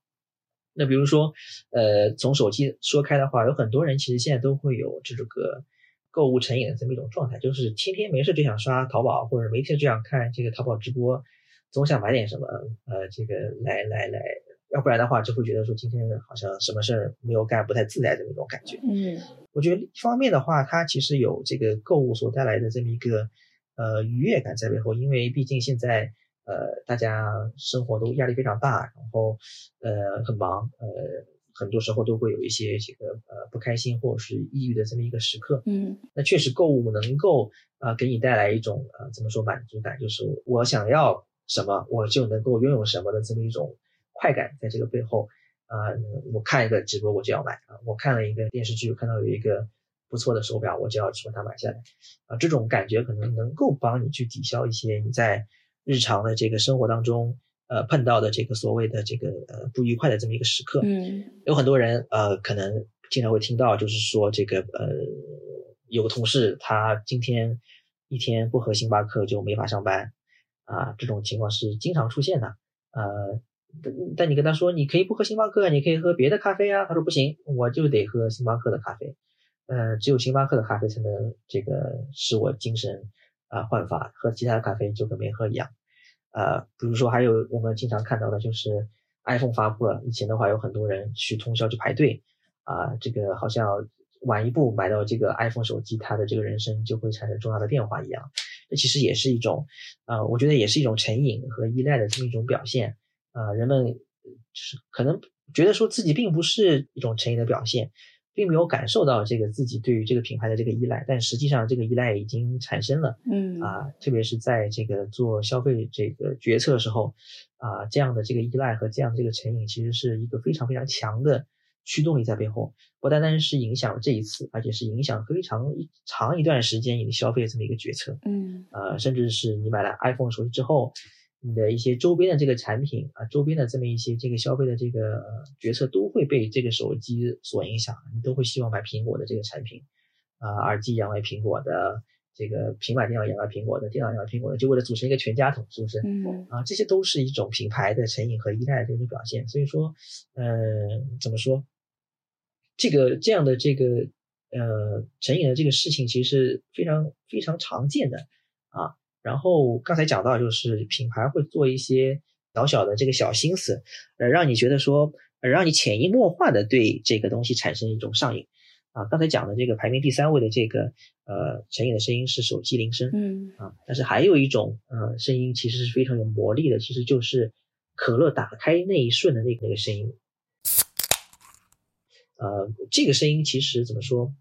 那比如说，呃，从手机说开的话，有很多人其实现在都会有这个购物成瘾的这么一种状态，就是天天没事就想刷淘宝，或者没事就想看这个淘宝直播。总想买点什么，呃，这个来来来，要不然的话就会觉得说今天好像什么事儿没有干，不太自在的那种感觉。嗯，我觉得一方面的话，它其实有这个购物所带来的这么一个呃愉悦感在背后，因为毕竟现在呃大家生活都压力非常大，然后呃很忙，呃很多时候都会有一些这个呃不开心或者是抑郁的这么一个时刻。嗯，那确实购物能够啊给你带来一种呃怎么说满足感，就是我想要。什么我就能够拥有什么的这么一种快感，在这个背后，啊，我看一个直播我就要买啊，我看了一个电视剧，看到有一个不错的手表，我就要去把它买下来，啊，这种感觉可能能够帮你去抵消一些你在日常的这个生活当中，呃，碰到的这个所谓的这个呃不愉快的这么一个时刻。嗯，有很多人呃可能经常会听到，就是说这个呃有个同事他今天一天不喝星巴克就没法上班。啊，这种情况是经常出现的。呃，但你跟他说，你可以不喝星巴克，你可以喝别的咖啡啊。他说不行，我就得喝星巴克的咖啡。呃，只有星巴克的咖啡才能这个使我精神啊焕发，喝其他的咖啡就跟没喝一样。呃，比如说还有我们经常看到的就是 iPhone 发布了，以前的话有很多人去通宵去排队啊，这个好像晚一步买到这个 iPhone 手机，他的这个人生就会产生重大的变化一样。这其实也是一种，呃，我觉得也是一种成瘾和依赖的这么一种表现。啊，人们就是可能觉得说自己并不是一种成瘾的表现，并没有感受到这个自己对于这个品牌的这个依赖，但实际上这个依赖已经产生了。嗯，啊，特别是在这个做消费这个决策的时候，啊，这样的这个依赖和这样的这个成瘾，其实是一个非常非常强的。驱动力在背后，不单单是影响了这一次，而且是影响非常一长一段时间你的消费这么一个决策。嗯，呃，甚至是你买了 iPhone 手机之后，你的一些周边的这个产品啊，周边的这么一些这个消费的这个决策都会被这个手机所影响，你都会希望买苹果的这个产品，啊，耳机养为苹果的，这个平板电脑养为苹果的，电脑养为苹果的，就为了组成一个全家桶，是不是？嗯，啊，这些都是一种品牌的成瘾和依赖的这种表现。所以说，呃，怎么说？这个这样的这个呃成瘾的这个事情，其实是非常非常常见的啊。然后刚才讲到，就是品牌会做一些小小的这个小心思，呃，让你觉得说，让你潜移默化的对这个东西产生一种上瘾啊。刚才讲的这个排名第三位的这个呃成瘾的声音是手机铃声，嗯啊，但是还有一种呃声音其实是非常有魔力的，其实就是可乐打开那一瞬的那个那个声音。呃，这个声音其实怎么说，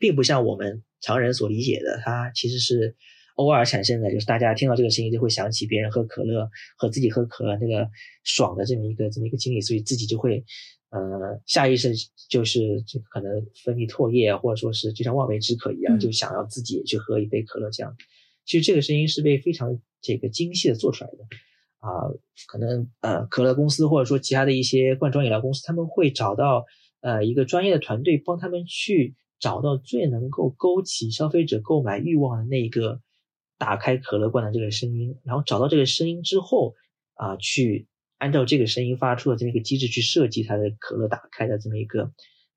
并不像我们常人所理解的，它其实是偶尔产生的，就是大家听到这个声音就会想起别人喝可乐和自己喝可乐那个爽的这么一个这么一个经历，所以自己就会呃下意识就是这个可能分泌唾液，或者说是就像望梅止渴一样，就想要自己也去喝一杯可乐这样。其实这个声音是被非常这个精细的做出来的啊，可能呃可乐公司或者说其他的一些罐装饮料公司，他们会找到。呃，一个专业的团队帮他们去找到最能够勾起消费者购买欲望的那个打开可乐罐的这个声音，然后找到这个声音之后，啊，去按照这个声音发出的这么一个机制去设计它的可乐打开的这么一个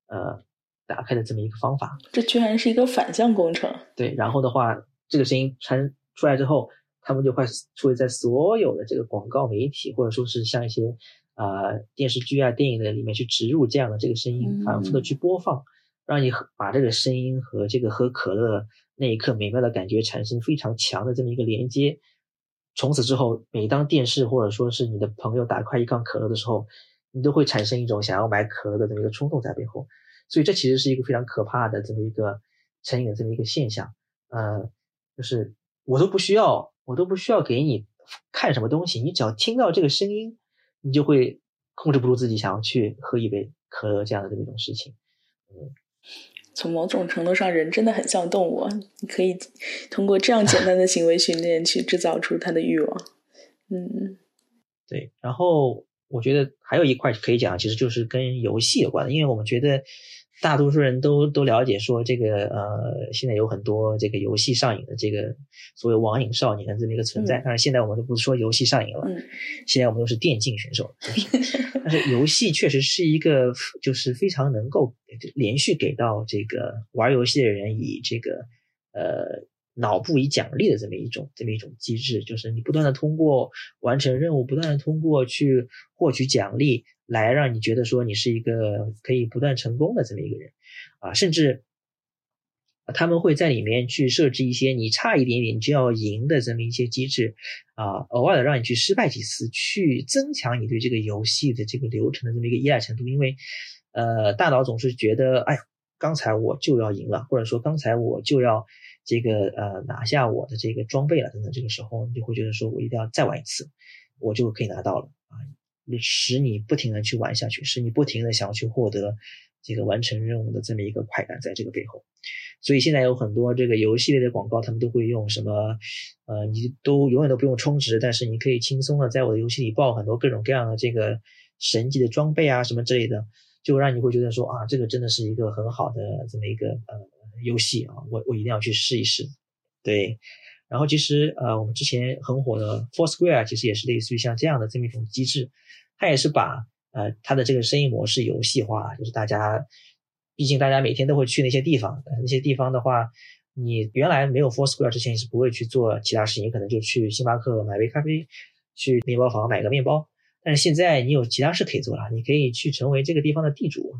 呃打开的这么一个方法。
这居然是一个反向工程。
对，然后的话，这个声音传出来之后，他们就会出现在所有的这个广告媒体，或者说是像一些啊电视剧啊、电影的里面去植入这样的这个声音，反复的去播放，让你把这个声音和这个喝可乐那一刻美妙的感觉产生非常强的这么一个连接。从此之后，每当电视或者说是你的朋友打开一罐可乐的时候，你都会产生一种想要买可乐的这么一个冲动在背后。所以这其实是一个非常可怕的这么一个成瘾的这么一个现象。呃，就是我都不需要，我都不需要给你看什么东西，你只要听到这个声音，你就会控制不住自己想要去喝一杯可乐这样的这么一种事情。嗯。
从某种程度上，人真的很像动物。你可以通过这样简单的行为训练去制造出他的欲望。嗯，
对。然后我觉得还有一块可以讲，其实就是跟游戏有关的，因为我们觉得。大多数人都都了解说这个呃，现在有很多这个游戏上瘾的这个所谓网瘾少年的这么一个存在。但是，现在我们都不是说游戏上瘾了，现在我们都是电竞选手。但是游戏确实是一个就是非常能够连续给到这个玩游戏的人以这个呃脑部以奖励的这么一种这么一种机制，就是你不断的通过完成任务，不断的通过去获取奖励。来让你觉得说你是一个可以不断成功的这么一个人，啊，甚至他们会在里面去设置一些你差一点点就要赢的这么一些机制，啊，偶尔的让你去失败几次，去增强你对这个游戏的这个流程的这么一个依赖程度，因为，呃，大脑总是觉得，哎，刚才我就要赢了，或者说刚才我就要这个呃拿下我的这个装备了等等，这个时候你就会觉得说我一定要再玩一次，我就可以拿到了啊。使你不停的去玩下去，使你不停的想要去获得这个完成任务的这么一个快感，在这个背后，所以现在有很多这个游戏类的广告，他们都会用什么，呃，你都永远都不用充值，但是你可以轻松的在我的游戏里爆很多各种各样的这个神级的装备啊，什么之类的，就让你会觉得说啊，这个真的是一个很好的这么一个呃游戏啊，我我一定要去试一试，对。然后其实呃，我们之前很火的 Foursquare 其实也是类似于像这样的这么一种机制。它也是把呃它的这个生意模式游戏化，就是大家，毕竟大家每天都会去那些地方，那些地方的话，你原来没有 Foursquare 之前你是不会去做其他事情，你可能就去星巴克买杯咖啡，去面包房买个面包。但是现在你有其他事可以做了，你可以去成为这个地方的地主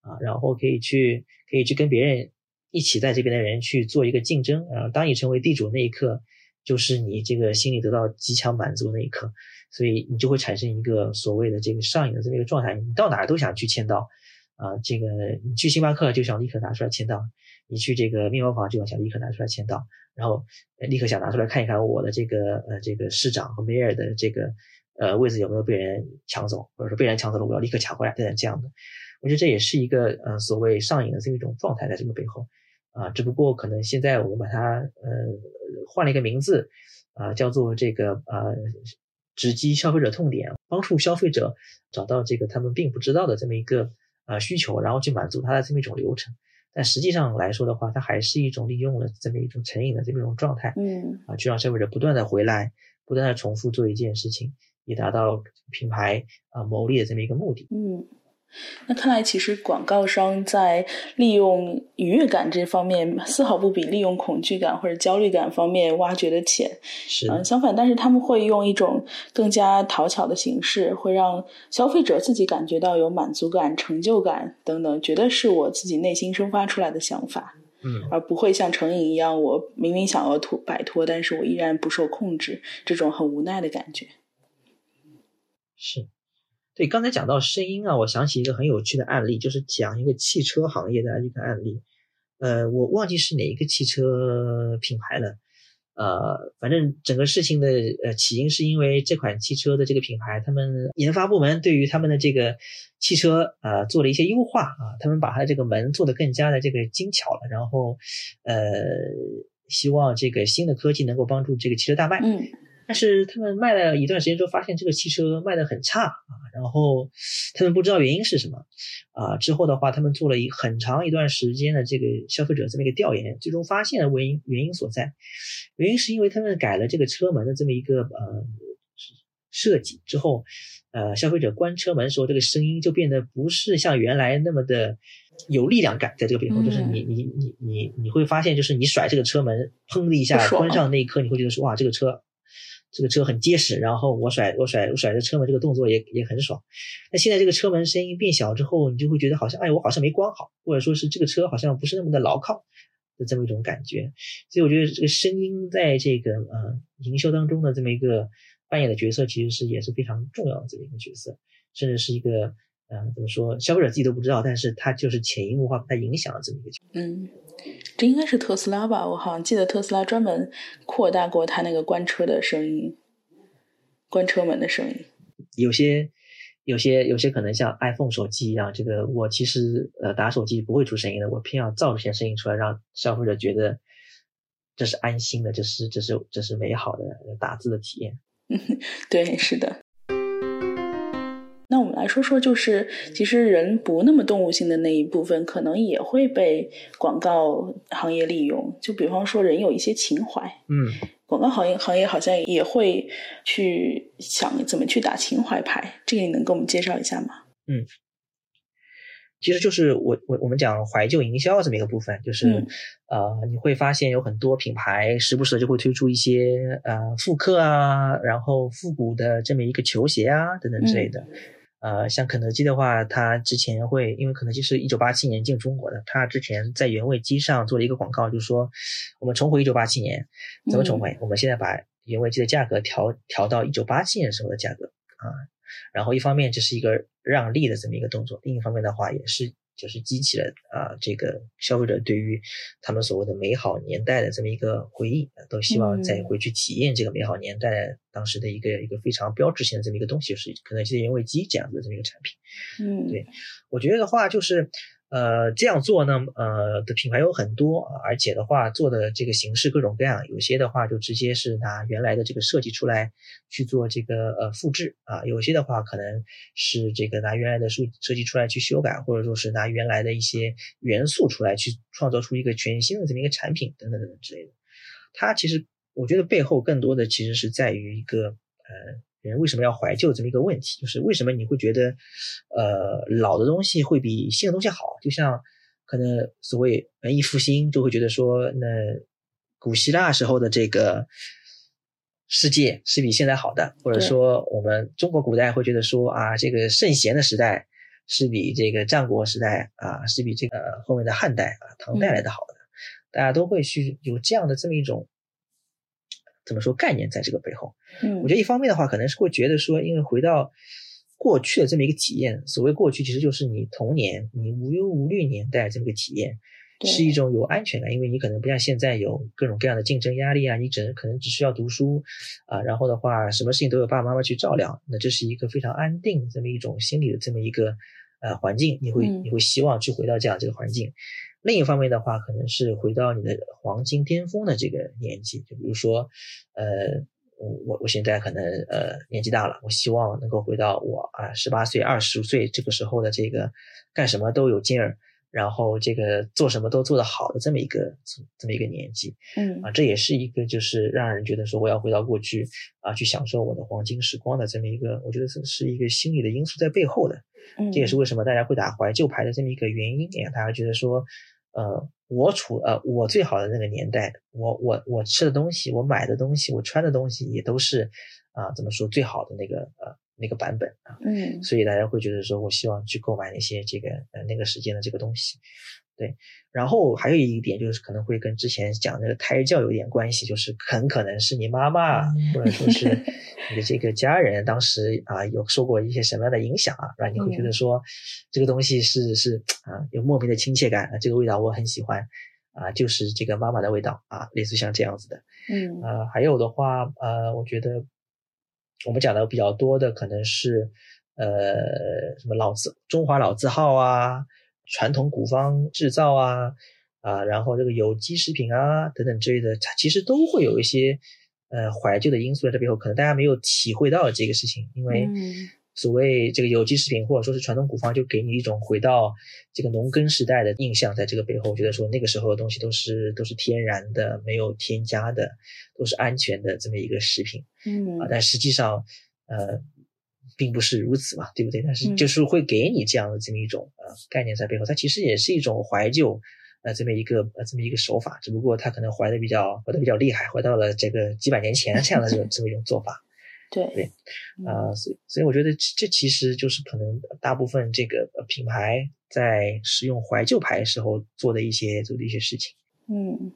啊，然后可以去可以去跟别人一起在这边的人去做一个竞争啊。当你成为地主那一刻，就是你这个心里得到极强满足那一刻。所以你就会产生一个所谓的这个上瘾的这么一个状态，你到哪儿都想去签到，啊，这个你去星巴克就想立刻拿出来签到，你去这个面包房就想立刻拿出来签到，然后立刻想拿出来看一看我的这个呃这个市长和 mayor 的这个呃位置有没有被人抢走，或者说被人抢走了我要立刻抢回来等等这样的，我觉得这也是一个呃所谓上瘾的这么一种状态在这个背后，啊，只不过可能现在我们把它呃换了一个名字，啊，叫做这个呃。直击消费者痛点，帮助消费者找到这个他们并不知道的这么一个呃需求，然后去满足他的这么一种流程。但实际上来说的话，它还是一种利用了这么一种成瘾的这么一种状态，
嗯，
啊，去让消费者不断的回来，不断的重复做一件事情，以达到品牌啊牟利的这么一个目的，
嗯。那看来，其实广告商在利用愉悦感这方面，丝毫不比利用恐惧感或者焦虑感方面挖掘的浅。
是，
嗯，相反，但是他们会用一种更加讨巧的形式，会让消费者自己感觉到有满足感、成就感等等，觉得是我自己内心生发出来的想法。
嗯，
而不会像成瘾一样，我明明想要脱摆脱，但是我依然不受控制，这种很无奈的感觉。
是。对，刚才讲到声音啊，我想起一个很有趣的案例，就是讲一个汽车行业的一个案例。呃，我忘记是哪一个汽车品牌了。呃，反正整个事情的呃起因是因为这款汽车的这个品牌，他们研发部门对于他们的这个汽车啊做了一些优化啊，他们把它这个门做得更加的这个精巧了，然后呃希望这个新的科技能够帮助这个汽车大卖。
嗯。
但是他们卖了一段时间之后，发现这个汽车卖的很差啊，然后他们不知道原因是什么啊。之后的话，他们做了一很长一段时间的这个消费者这么一个调研，最终发现了原因原因所在。原因是因为他们改了这个车门的这么一个呃设计之后，呃，消费者关车门时候，这个声音就变得不是像原来那么的有力量感，在这个背后，就是你你你你你会发现，就是你甩这个车门，砰的一下关上那一刻，你会觉得说哇，这个车。这个车很结实，然后我甩我甩我甩着车门这个动作也也很爽。那现在这个车门声音变小之后，你就会觉得好像哎，我好像没关好，或者说是这个车好像不是那么的牢靠的这么一种感觉。所以我觉得这个声音在这个呃营销当中的这么一个扮演的角色，其实是也是非常重要的这么一个角色，甚至是一个呃怎么说，消费者自己都不知道，但是它就是潜移默化它影响了这么一个。
嗯。这应该是特斯拉吧？我好像记得特斯拉专门扩大过它那个关车的声音，关车门的声音。
有些、有些、有些可能像 iPhone 手机一样，这个我其实呃打手机不会出声音的，我偏要造出些声音出来，让消费者觉得这是安心的，这是这是这是美好的打字的体验。
嗯 对，是的。来说说，就是其实人不那么动物性的那一部分，可能也会被广告行业利用。就比方说，人有一些情怀，
嗯，
广告行业行业好像也会去想怎么去打情怀牌。这个你能给我们介绍一下吗？
嗯，其实就是我我我们讲怀旧营销这么一个部分，就是呃，你会发现有很多品牌时不时就会推出一些呃复刻啊，然后复古的这么一个球鞋啊等等之类的。呃，像肯德基的话，它之前会，因为肯德基是一九八七年进中国的，它之前在原味鸡上做了一个广告，就是说我们重回一九八七年，怎么重回？我们现在把原味鸡的价格调调到一九八七年时候的价格啊，然后一方面这是一个让利的这么一个动作，另一方面的话也是。就是激起了啊，这个消费者对于他们所谓的美好年代的这么一个回忆，都希望再回去体验这个美好年代当时的一个一个非常标志性的这么一个东西，就是可能是原味鸡这样子的这么一个产品。
嗯，
对，我觉得的话就是。呃，这样做呢，呃的品牌有很多，而且的话做的这个形式各种各样，有些的话就直接是拿原来的这个设计出来去做这个呃复制啊，有些的话可能是这个拿原来的设设计出来去修改，或者说是拿原来的一些元素出来去创造出一个全新的这么一个产品等等等等之类的。它其实我觉得背后更多的其实是在于一个呃。人为什么要怀旧这么一个问题？就是为什么你会觉得，呃，老的东西会比新的东西好？就像可能所谓文艺复兴就会觉得说，那古希腊时候的这个世界是比现在好的，或者说我们中国古代会觉得说啊，这个圣贤的时代是比这个战国时代啊，是比这个后面的汉代啊、唐代来的好的。大家都会去有这样的这么一种。怎么说概念在这个背后？
嗯，
我觉得一方面的话，可能是会觉得说，因为回到过去的这么一个体验，所谓过去其实就是你童年、你无忧无虑年代这么个体验，是一种有安全感，因为你可能不像现在有各种各样的竞争压力啊，你只能可能只需要读书啊，然后的话，什么事情都有爸爸妈妈去照料，那这是一个非常安定这么一种心理的这么一个呃环境，你会你会希望去回到这样这个环境。另一方面的话，可能是回到你的黄金巅峰的这个年纪，就比如说，呃，我我我现在可能呃年纪大了，我希望能够回到我啊十八岁、二十岁这个时候的这个干什么都有劲儿，然后这个做什么都做得好的这么一个这么一个年纪，
嗯
啊，这也是一个就是让人觉得说我要回到过去啊去享受我的黄金时光的这么一个，我觉得这是一个心理的因素在背后的，这也是为什么大家会打怀旧牌的这么一个原因，哎，大家觉得说。呃，我处呃我最好的那个年代，我我我吃的东西，我买的东西，我穿的东西也都是啊，怎么说最好的那个呃那个版本啊，
嗯，
所以大家会觉得说我希望去购买那些这个呃那个时间的这个东西。对，然后还有一点就是可能会跟之前讲那个胎教有点关系，就是很可能是你妈妈或者说是 你的这个家人当时啊有受过一些什么样的影响啊，让你会觉得说这个东西是是啊有莫名的亲切感啊，这个味道我很喜欢啊，就是这个妈妈的味道啊，类似像这样子的，
嗯
啊还有的话呃，我觉得我们讲的比较多的可能是呃什么老字中华老字号啊。传统古方制造啊，啊，然后这个有机食品啊等等之类的，它其实都会有一些呃怀旧的因素在这背后，可能大家没有体会到这个事情，因为所谓这个有机食品或者说是传统古方，就给你一种回到这个农耕时代的印象，在这个背后，我觉得说那个时候的东西都是都是天然的，没有添加的，都是安全的这么一个食品，
嗯。
啊，但实际上呃，并不是如此嘛，对不对？但是就是会给你这样的这么一种呃概念在背后，它其实也是一种怀旧。呃，这么一个呃，这么一个手法，只不过他可能怀的比较怀的比较厉害，怀到了这个几百年前这样的这种 这么一种做法。
对
对，啊，所以所以我觉得这其实就是可能大部分这个品牌在使用怀旧牌时候做的一些做的一些事情。
嗯。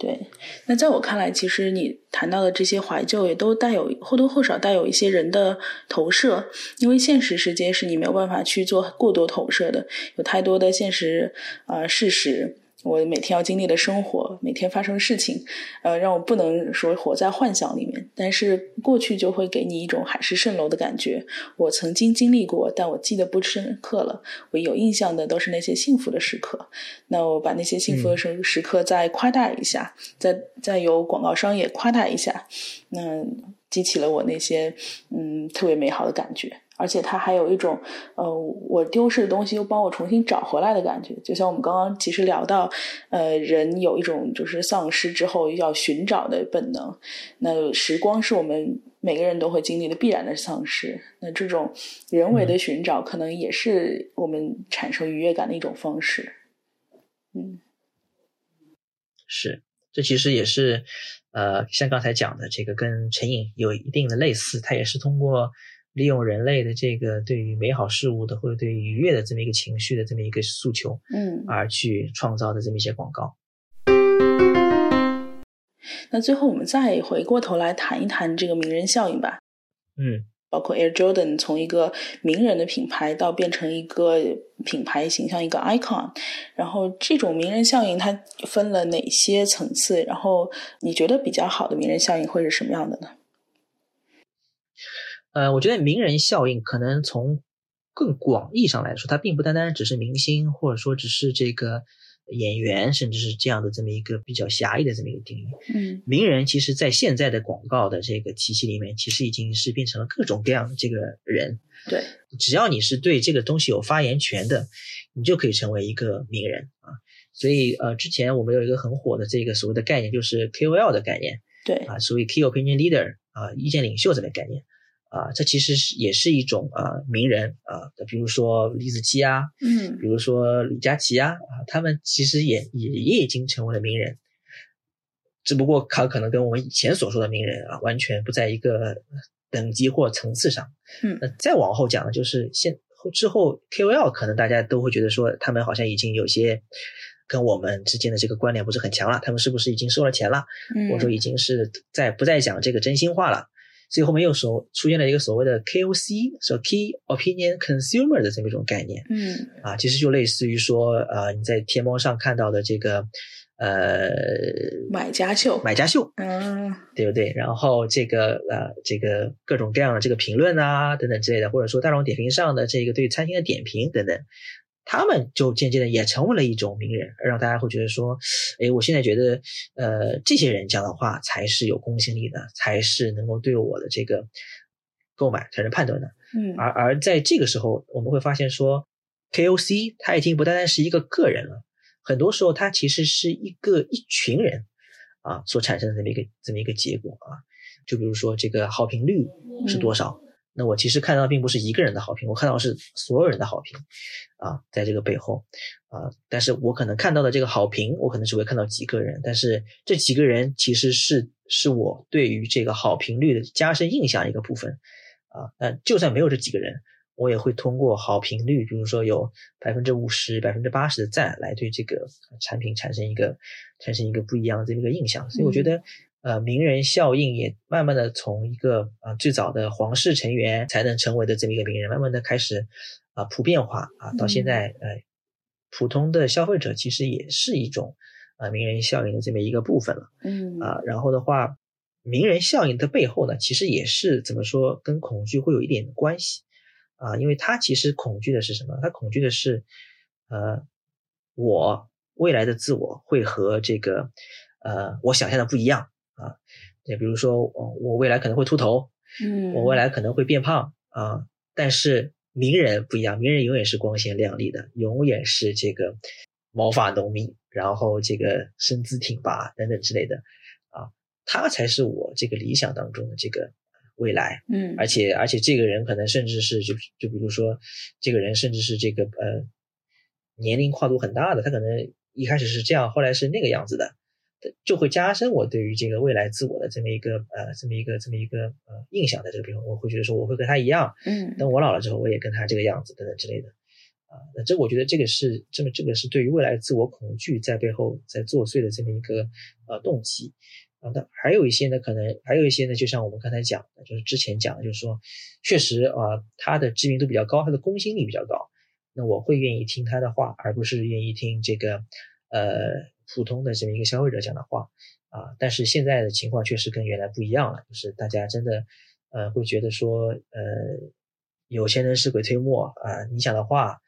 对，那在我看来，其实你谈到的这些怀旧，也都带有或多或少带有一些人的投射，因为现实世界是你没有办法去做过多投射的，有太多的现实啊事实。我每天要经历的生活，每天发生的事情，呃，让我不能说活在幻想里面。但是过去就会给你一种海市蜃楼的感觉。我曾经经历过，但我记得不深刻了。我有印象的都是那些幸福的时刻。那我把那些幸福的时时刻再夸大一下，再再由广告商也夸大一下，那激起了我那些嗯特别美好的感觉。而且它还有一种，呃，我丢失的东西又帮我重新找回来的感觉。就像我们刚刚其实聊到，呃，人有一种就是丧失之后要寻找的本能。那时光是我们每个人都会经历的必然的丧失。那这种人为的寻找，可能也是我们产生愉悦感的一种方式。嗯，
是，这其实也是，呃，像刚才讲的这个跟成瘾有一定的类似，它也是通过。利用人类的这个对于美好事物的或者对于愉悦的这么一个情绪的这么一个诉求，
嗯，
而去创造的这么一些广告。
那最后我们再回过头来谈一谈这个名人效应吧。
嗯，
包括 Air Jordan 从一个名人的品牌到变成一个品牌形象一个 icon，然后这种名人效应它分了哪些层次？然后你觉得比较好的名人效应会是什么样的呢？
呃，我觉得名人效应可能从更广义上来说，它并不单单只是明星，或者说只是这个演员，甚至是这样的这么一个比较狭义的这么一个定义。
嗯，
名人其实在现在的广告的这个体系里面，其实已经是变成了各种各样的这个人。
对，
只要你是对这个东西有发言权的，你就可以成为一个名人啊。所以呃，之前我们有一个很火的这个所谓的概念，就是 KOL 的概念。
对
啊，所谓 Key Opinion Leader 啊，意见领袖这个概念。啊，这其实是也是一种啊名人啊，比如说李子柒啊，
嗯，
比如说李佳琦啊，啊，他们其实也也也已经成为了名人，只不过他可能跟我们以前所说的名人啊，完全不在一个等级或层次上。
嗯，
那再往后讲呢，就是现之后 KOL 可能大家都会觉得说，他们好像已经有些跟我们之间的这个关联不是很强了，他们是不是已经收了钱了，或者说已经是在不再讲这个真心话了？所以后面又所出现了一个所谓的 KOC，说 Key Opinion Consumer 的这么一种概念，
嗯，
啊，其实就类似于说，呃，你在天猫上看到的这个，呃，
买家秀，
买家秀，
嗯，
对不对？然后这个呃，这个各种各样的这个评论啊，等等之类的，或者说大众点评上的这个对餐厅的点评等等。他们就渐渐的也成为了一种名人，让大家会觉得说，哎，我现在觉得，呃，这些人讲的话才是有公信力的，才是能够对我的这个购买产生判断的。
嗯，
而而在这个时候，我们会发现说，KOC 他已经不单单是一个个人了，很多时候他其实是一个一群人啊所产生的这么一个这么一个结果啊。就比如说这个好评率是多少？那我其实看到并不是一个人的好评，我看到是所有人的好评，啊，在这个背后，啊，但是我可能看到的这个好评，我可能只会看到几个人，但是这几个人其实是是我对于这个好评率的加深印象一个部分，啊，那就算没有这几个人，我也会通过好评率，比如说有百分之五十、百分之八十的赞，来对这个产品产生一个产生一个不一样的这么一个印象，所以我觉得。呃，名人效应也慢慢的从一个啊最早的皇室成员才能成为的这么一个名人，慢慢的开始啊普遍化啊，到现在呃普通的消费者其实也是一种啊名人效应的这么一个部分了。
嗯
啊，然后的话，名人效应的背后呢，其实也是怎么说，跟恐惧会有一点关系啊，因为他其实恐惧的是什么？他恐惧的是呃我未来的自我会和这个呃我想象的不一样。啊，也比如说，我我未来可能会秃头，
嗯，
我未来可能会变胖啊。但是名人不一样，名人永远是光鲜亮丽的，永远是这个毛发浓密，然后这个身姿挺拔等等之类的啊。他才是我这个理想当中的这个未来，
嗯，
而且而且这个人可能甚至是就就比如说，这个人甚至是这个呃年龄跨度很大的，他可能一开始是这样，后来是那个样子的，就会加深我对于这个未来自我的这么一个呃这么一个这么一个呃印象，在这个地方，我会觉得说我会跟他一样，
嗯，
等我老了之后，我也跟他这个样子等等之类的。啊，那这我觉得这个是这么这个是对于未来自我恐惧在背后在作祟的这么一个呃动机啊。那还有一些呢，可能还有一些呢，就像我们刚才讲的，就是之前讲的，就是说，确实啊，他的知名度比较高，他的公信力比较高，那我会愿意听他的话，而不是愿意听这个呃普通的这么一个消费者讲的话啊。但是现在的情况确实跟原来不一样了，就是大家真的呃会觉得说呃。有钱人是鬼推磨啊！你讲的话，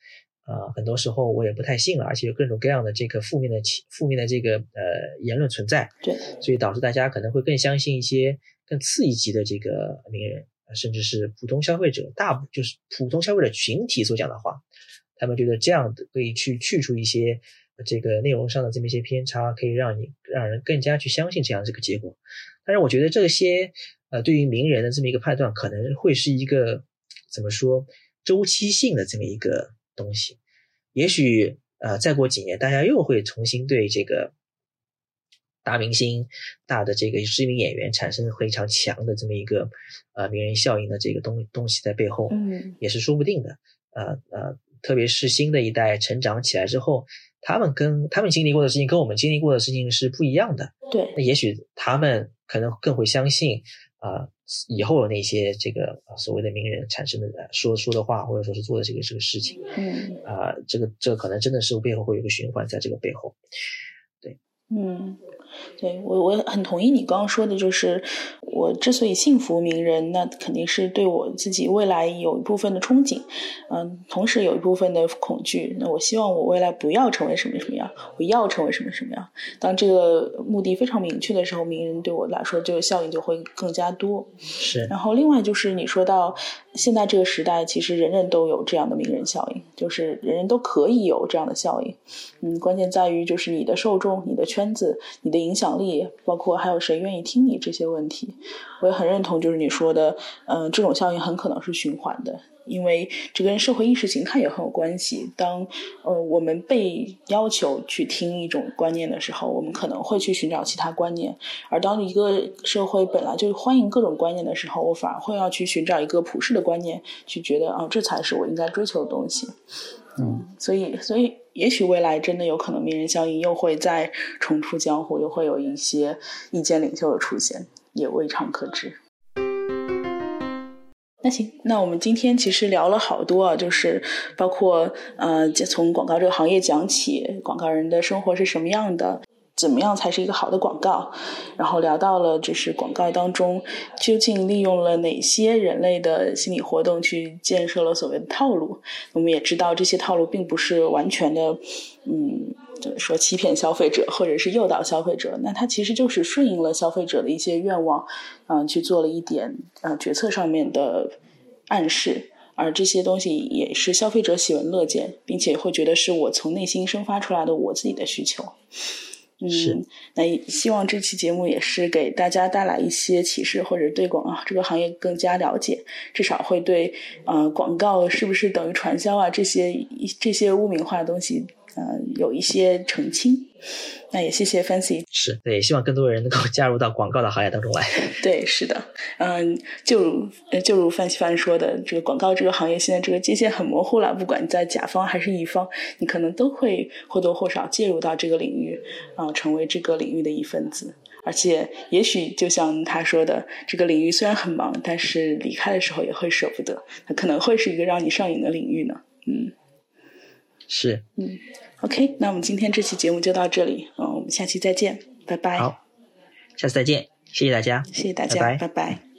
啊，很多时候我也不太信了，而且有各种各样的这个负面的、负面的这个呃言论存在，
对，
所以导致大家可能会更相信一些更次一级的这个名人，甚至是普通消费者，大就是普通消费者群体所讲的话，他们觉得这样可以去去除一些这个内容上的这么一些偏差，可以让你让人更加去相信这样这个结果。但是我觉得这些呃，对于名人的这么一个判断，可能会是一个。怎么说周期性的这么一个东西，也许呃再过几年，大家又会重新对这个大明星、大的这个知名演员产生非常强的这么一个呃名人效应的这个东东西在背后，
嗯，
也是说不定的。呃呃，特别是新的一代成长起来之后，他们跟他们经历过的事情跟我们经历过的事情是不一样的。
对，
那也许他们可能更会相信啊。以后的那些这个所谓的名人产生的说说的话，或者说是做的这个这个事情，
嗯
啊，这个这可能真的是背后会有一个循环在这个背后，对，
嗯。对我，我很同意你刚刚说的，就是我之所以信服名人，那肯定是对我自己未来有一部分的憧憬，嗯，同时有一部分的恐惧。那我希望我未来不要成为什么什么样，我要成为什么什么样。当这个目的非常明确的时候，名人对我来说，这个效应就会更加多。
是。
然后另外就是你说到现在这个时代，其实人人都有这样的名人效应，就是人人都可以有这样的效应。嗯，关键在于就是你的受众、你的圈子、你的。影响力，包括还有谁愿意听你这些问题，我也很认同，就是你说的，嗯，这种效应很可能是循环的，因为这跟社会意识形态也很有关系。当呃我们被要求去听一种观念的时候，我们可能会去寻找其他观念；而当一个社会本来就欢迎各种观念的时候，我反而会要去寻找一个普世的观念，去觉得啊，这才是我应该追求的东西。嗯，所以，所以。也许未来真的有可能名人效应又会再重出江湖，又会有一些意见领袖的出现，也未尝可知。那行，那我们今天其实聊了好多啊，就是包括呃，从广告这个行业讲起，广告人的生活是什么样的。怎么样才是一个好的广告？然后聊到了，就是广告当中究竟利用了哪些人类的心理活动去建设了所谓的套路？我们也知道这些套路并不是完全的，嗯，就是说欺骗消费者或者是诱导消费者。那它其实就是顺应了消费者的一些愿望，嗯，去做了一点呃决策上面的暗示。而这些东西也是消费者喜闻乐见，并且会觉得是我从内心生发出来的我自己的需求。
嗯，
那希望这期节目也是给大家带来一些启示，或者对广告这个行业更加了解，至少会对呃广告是不是等于传销啊这些这些污名化的东西，呃有一些澄清。那也谢谢 Fancy，
是对，希望更多人能够加入到广告的行业当中来。
对，是的，嗯，就如就如 Fancy 范说的，这个广告这个行业现在这个界限很模糊了，不管在甲方还是乙方，你可能都会或多或少介入到这个领域，啊，成为这个领域的一份子。而且，也许就像他说的，这个领域虽然很忙，但是离开的时候也会舍不得，它可能会是一个让你上瘾的领域呢。嗯，
是，
嗯。OK，那我们今天这期节目就到这里，嗯，我们下期再见，拜拜。
好，下次再见，谢谢大家，
谢谢大家，
拜
拜拜。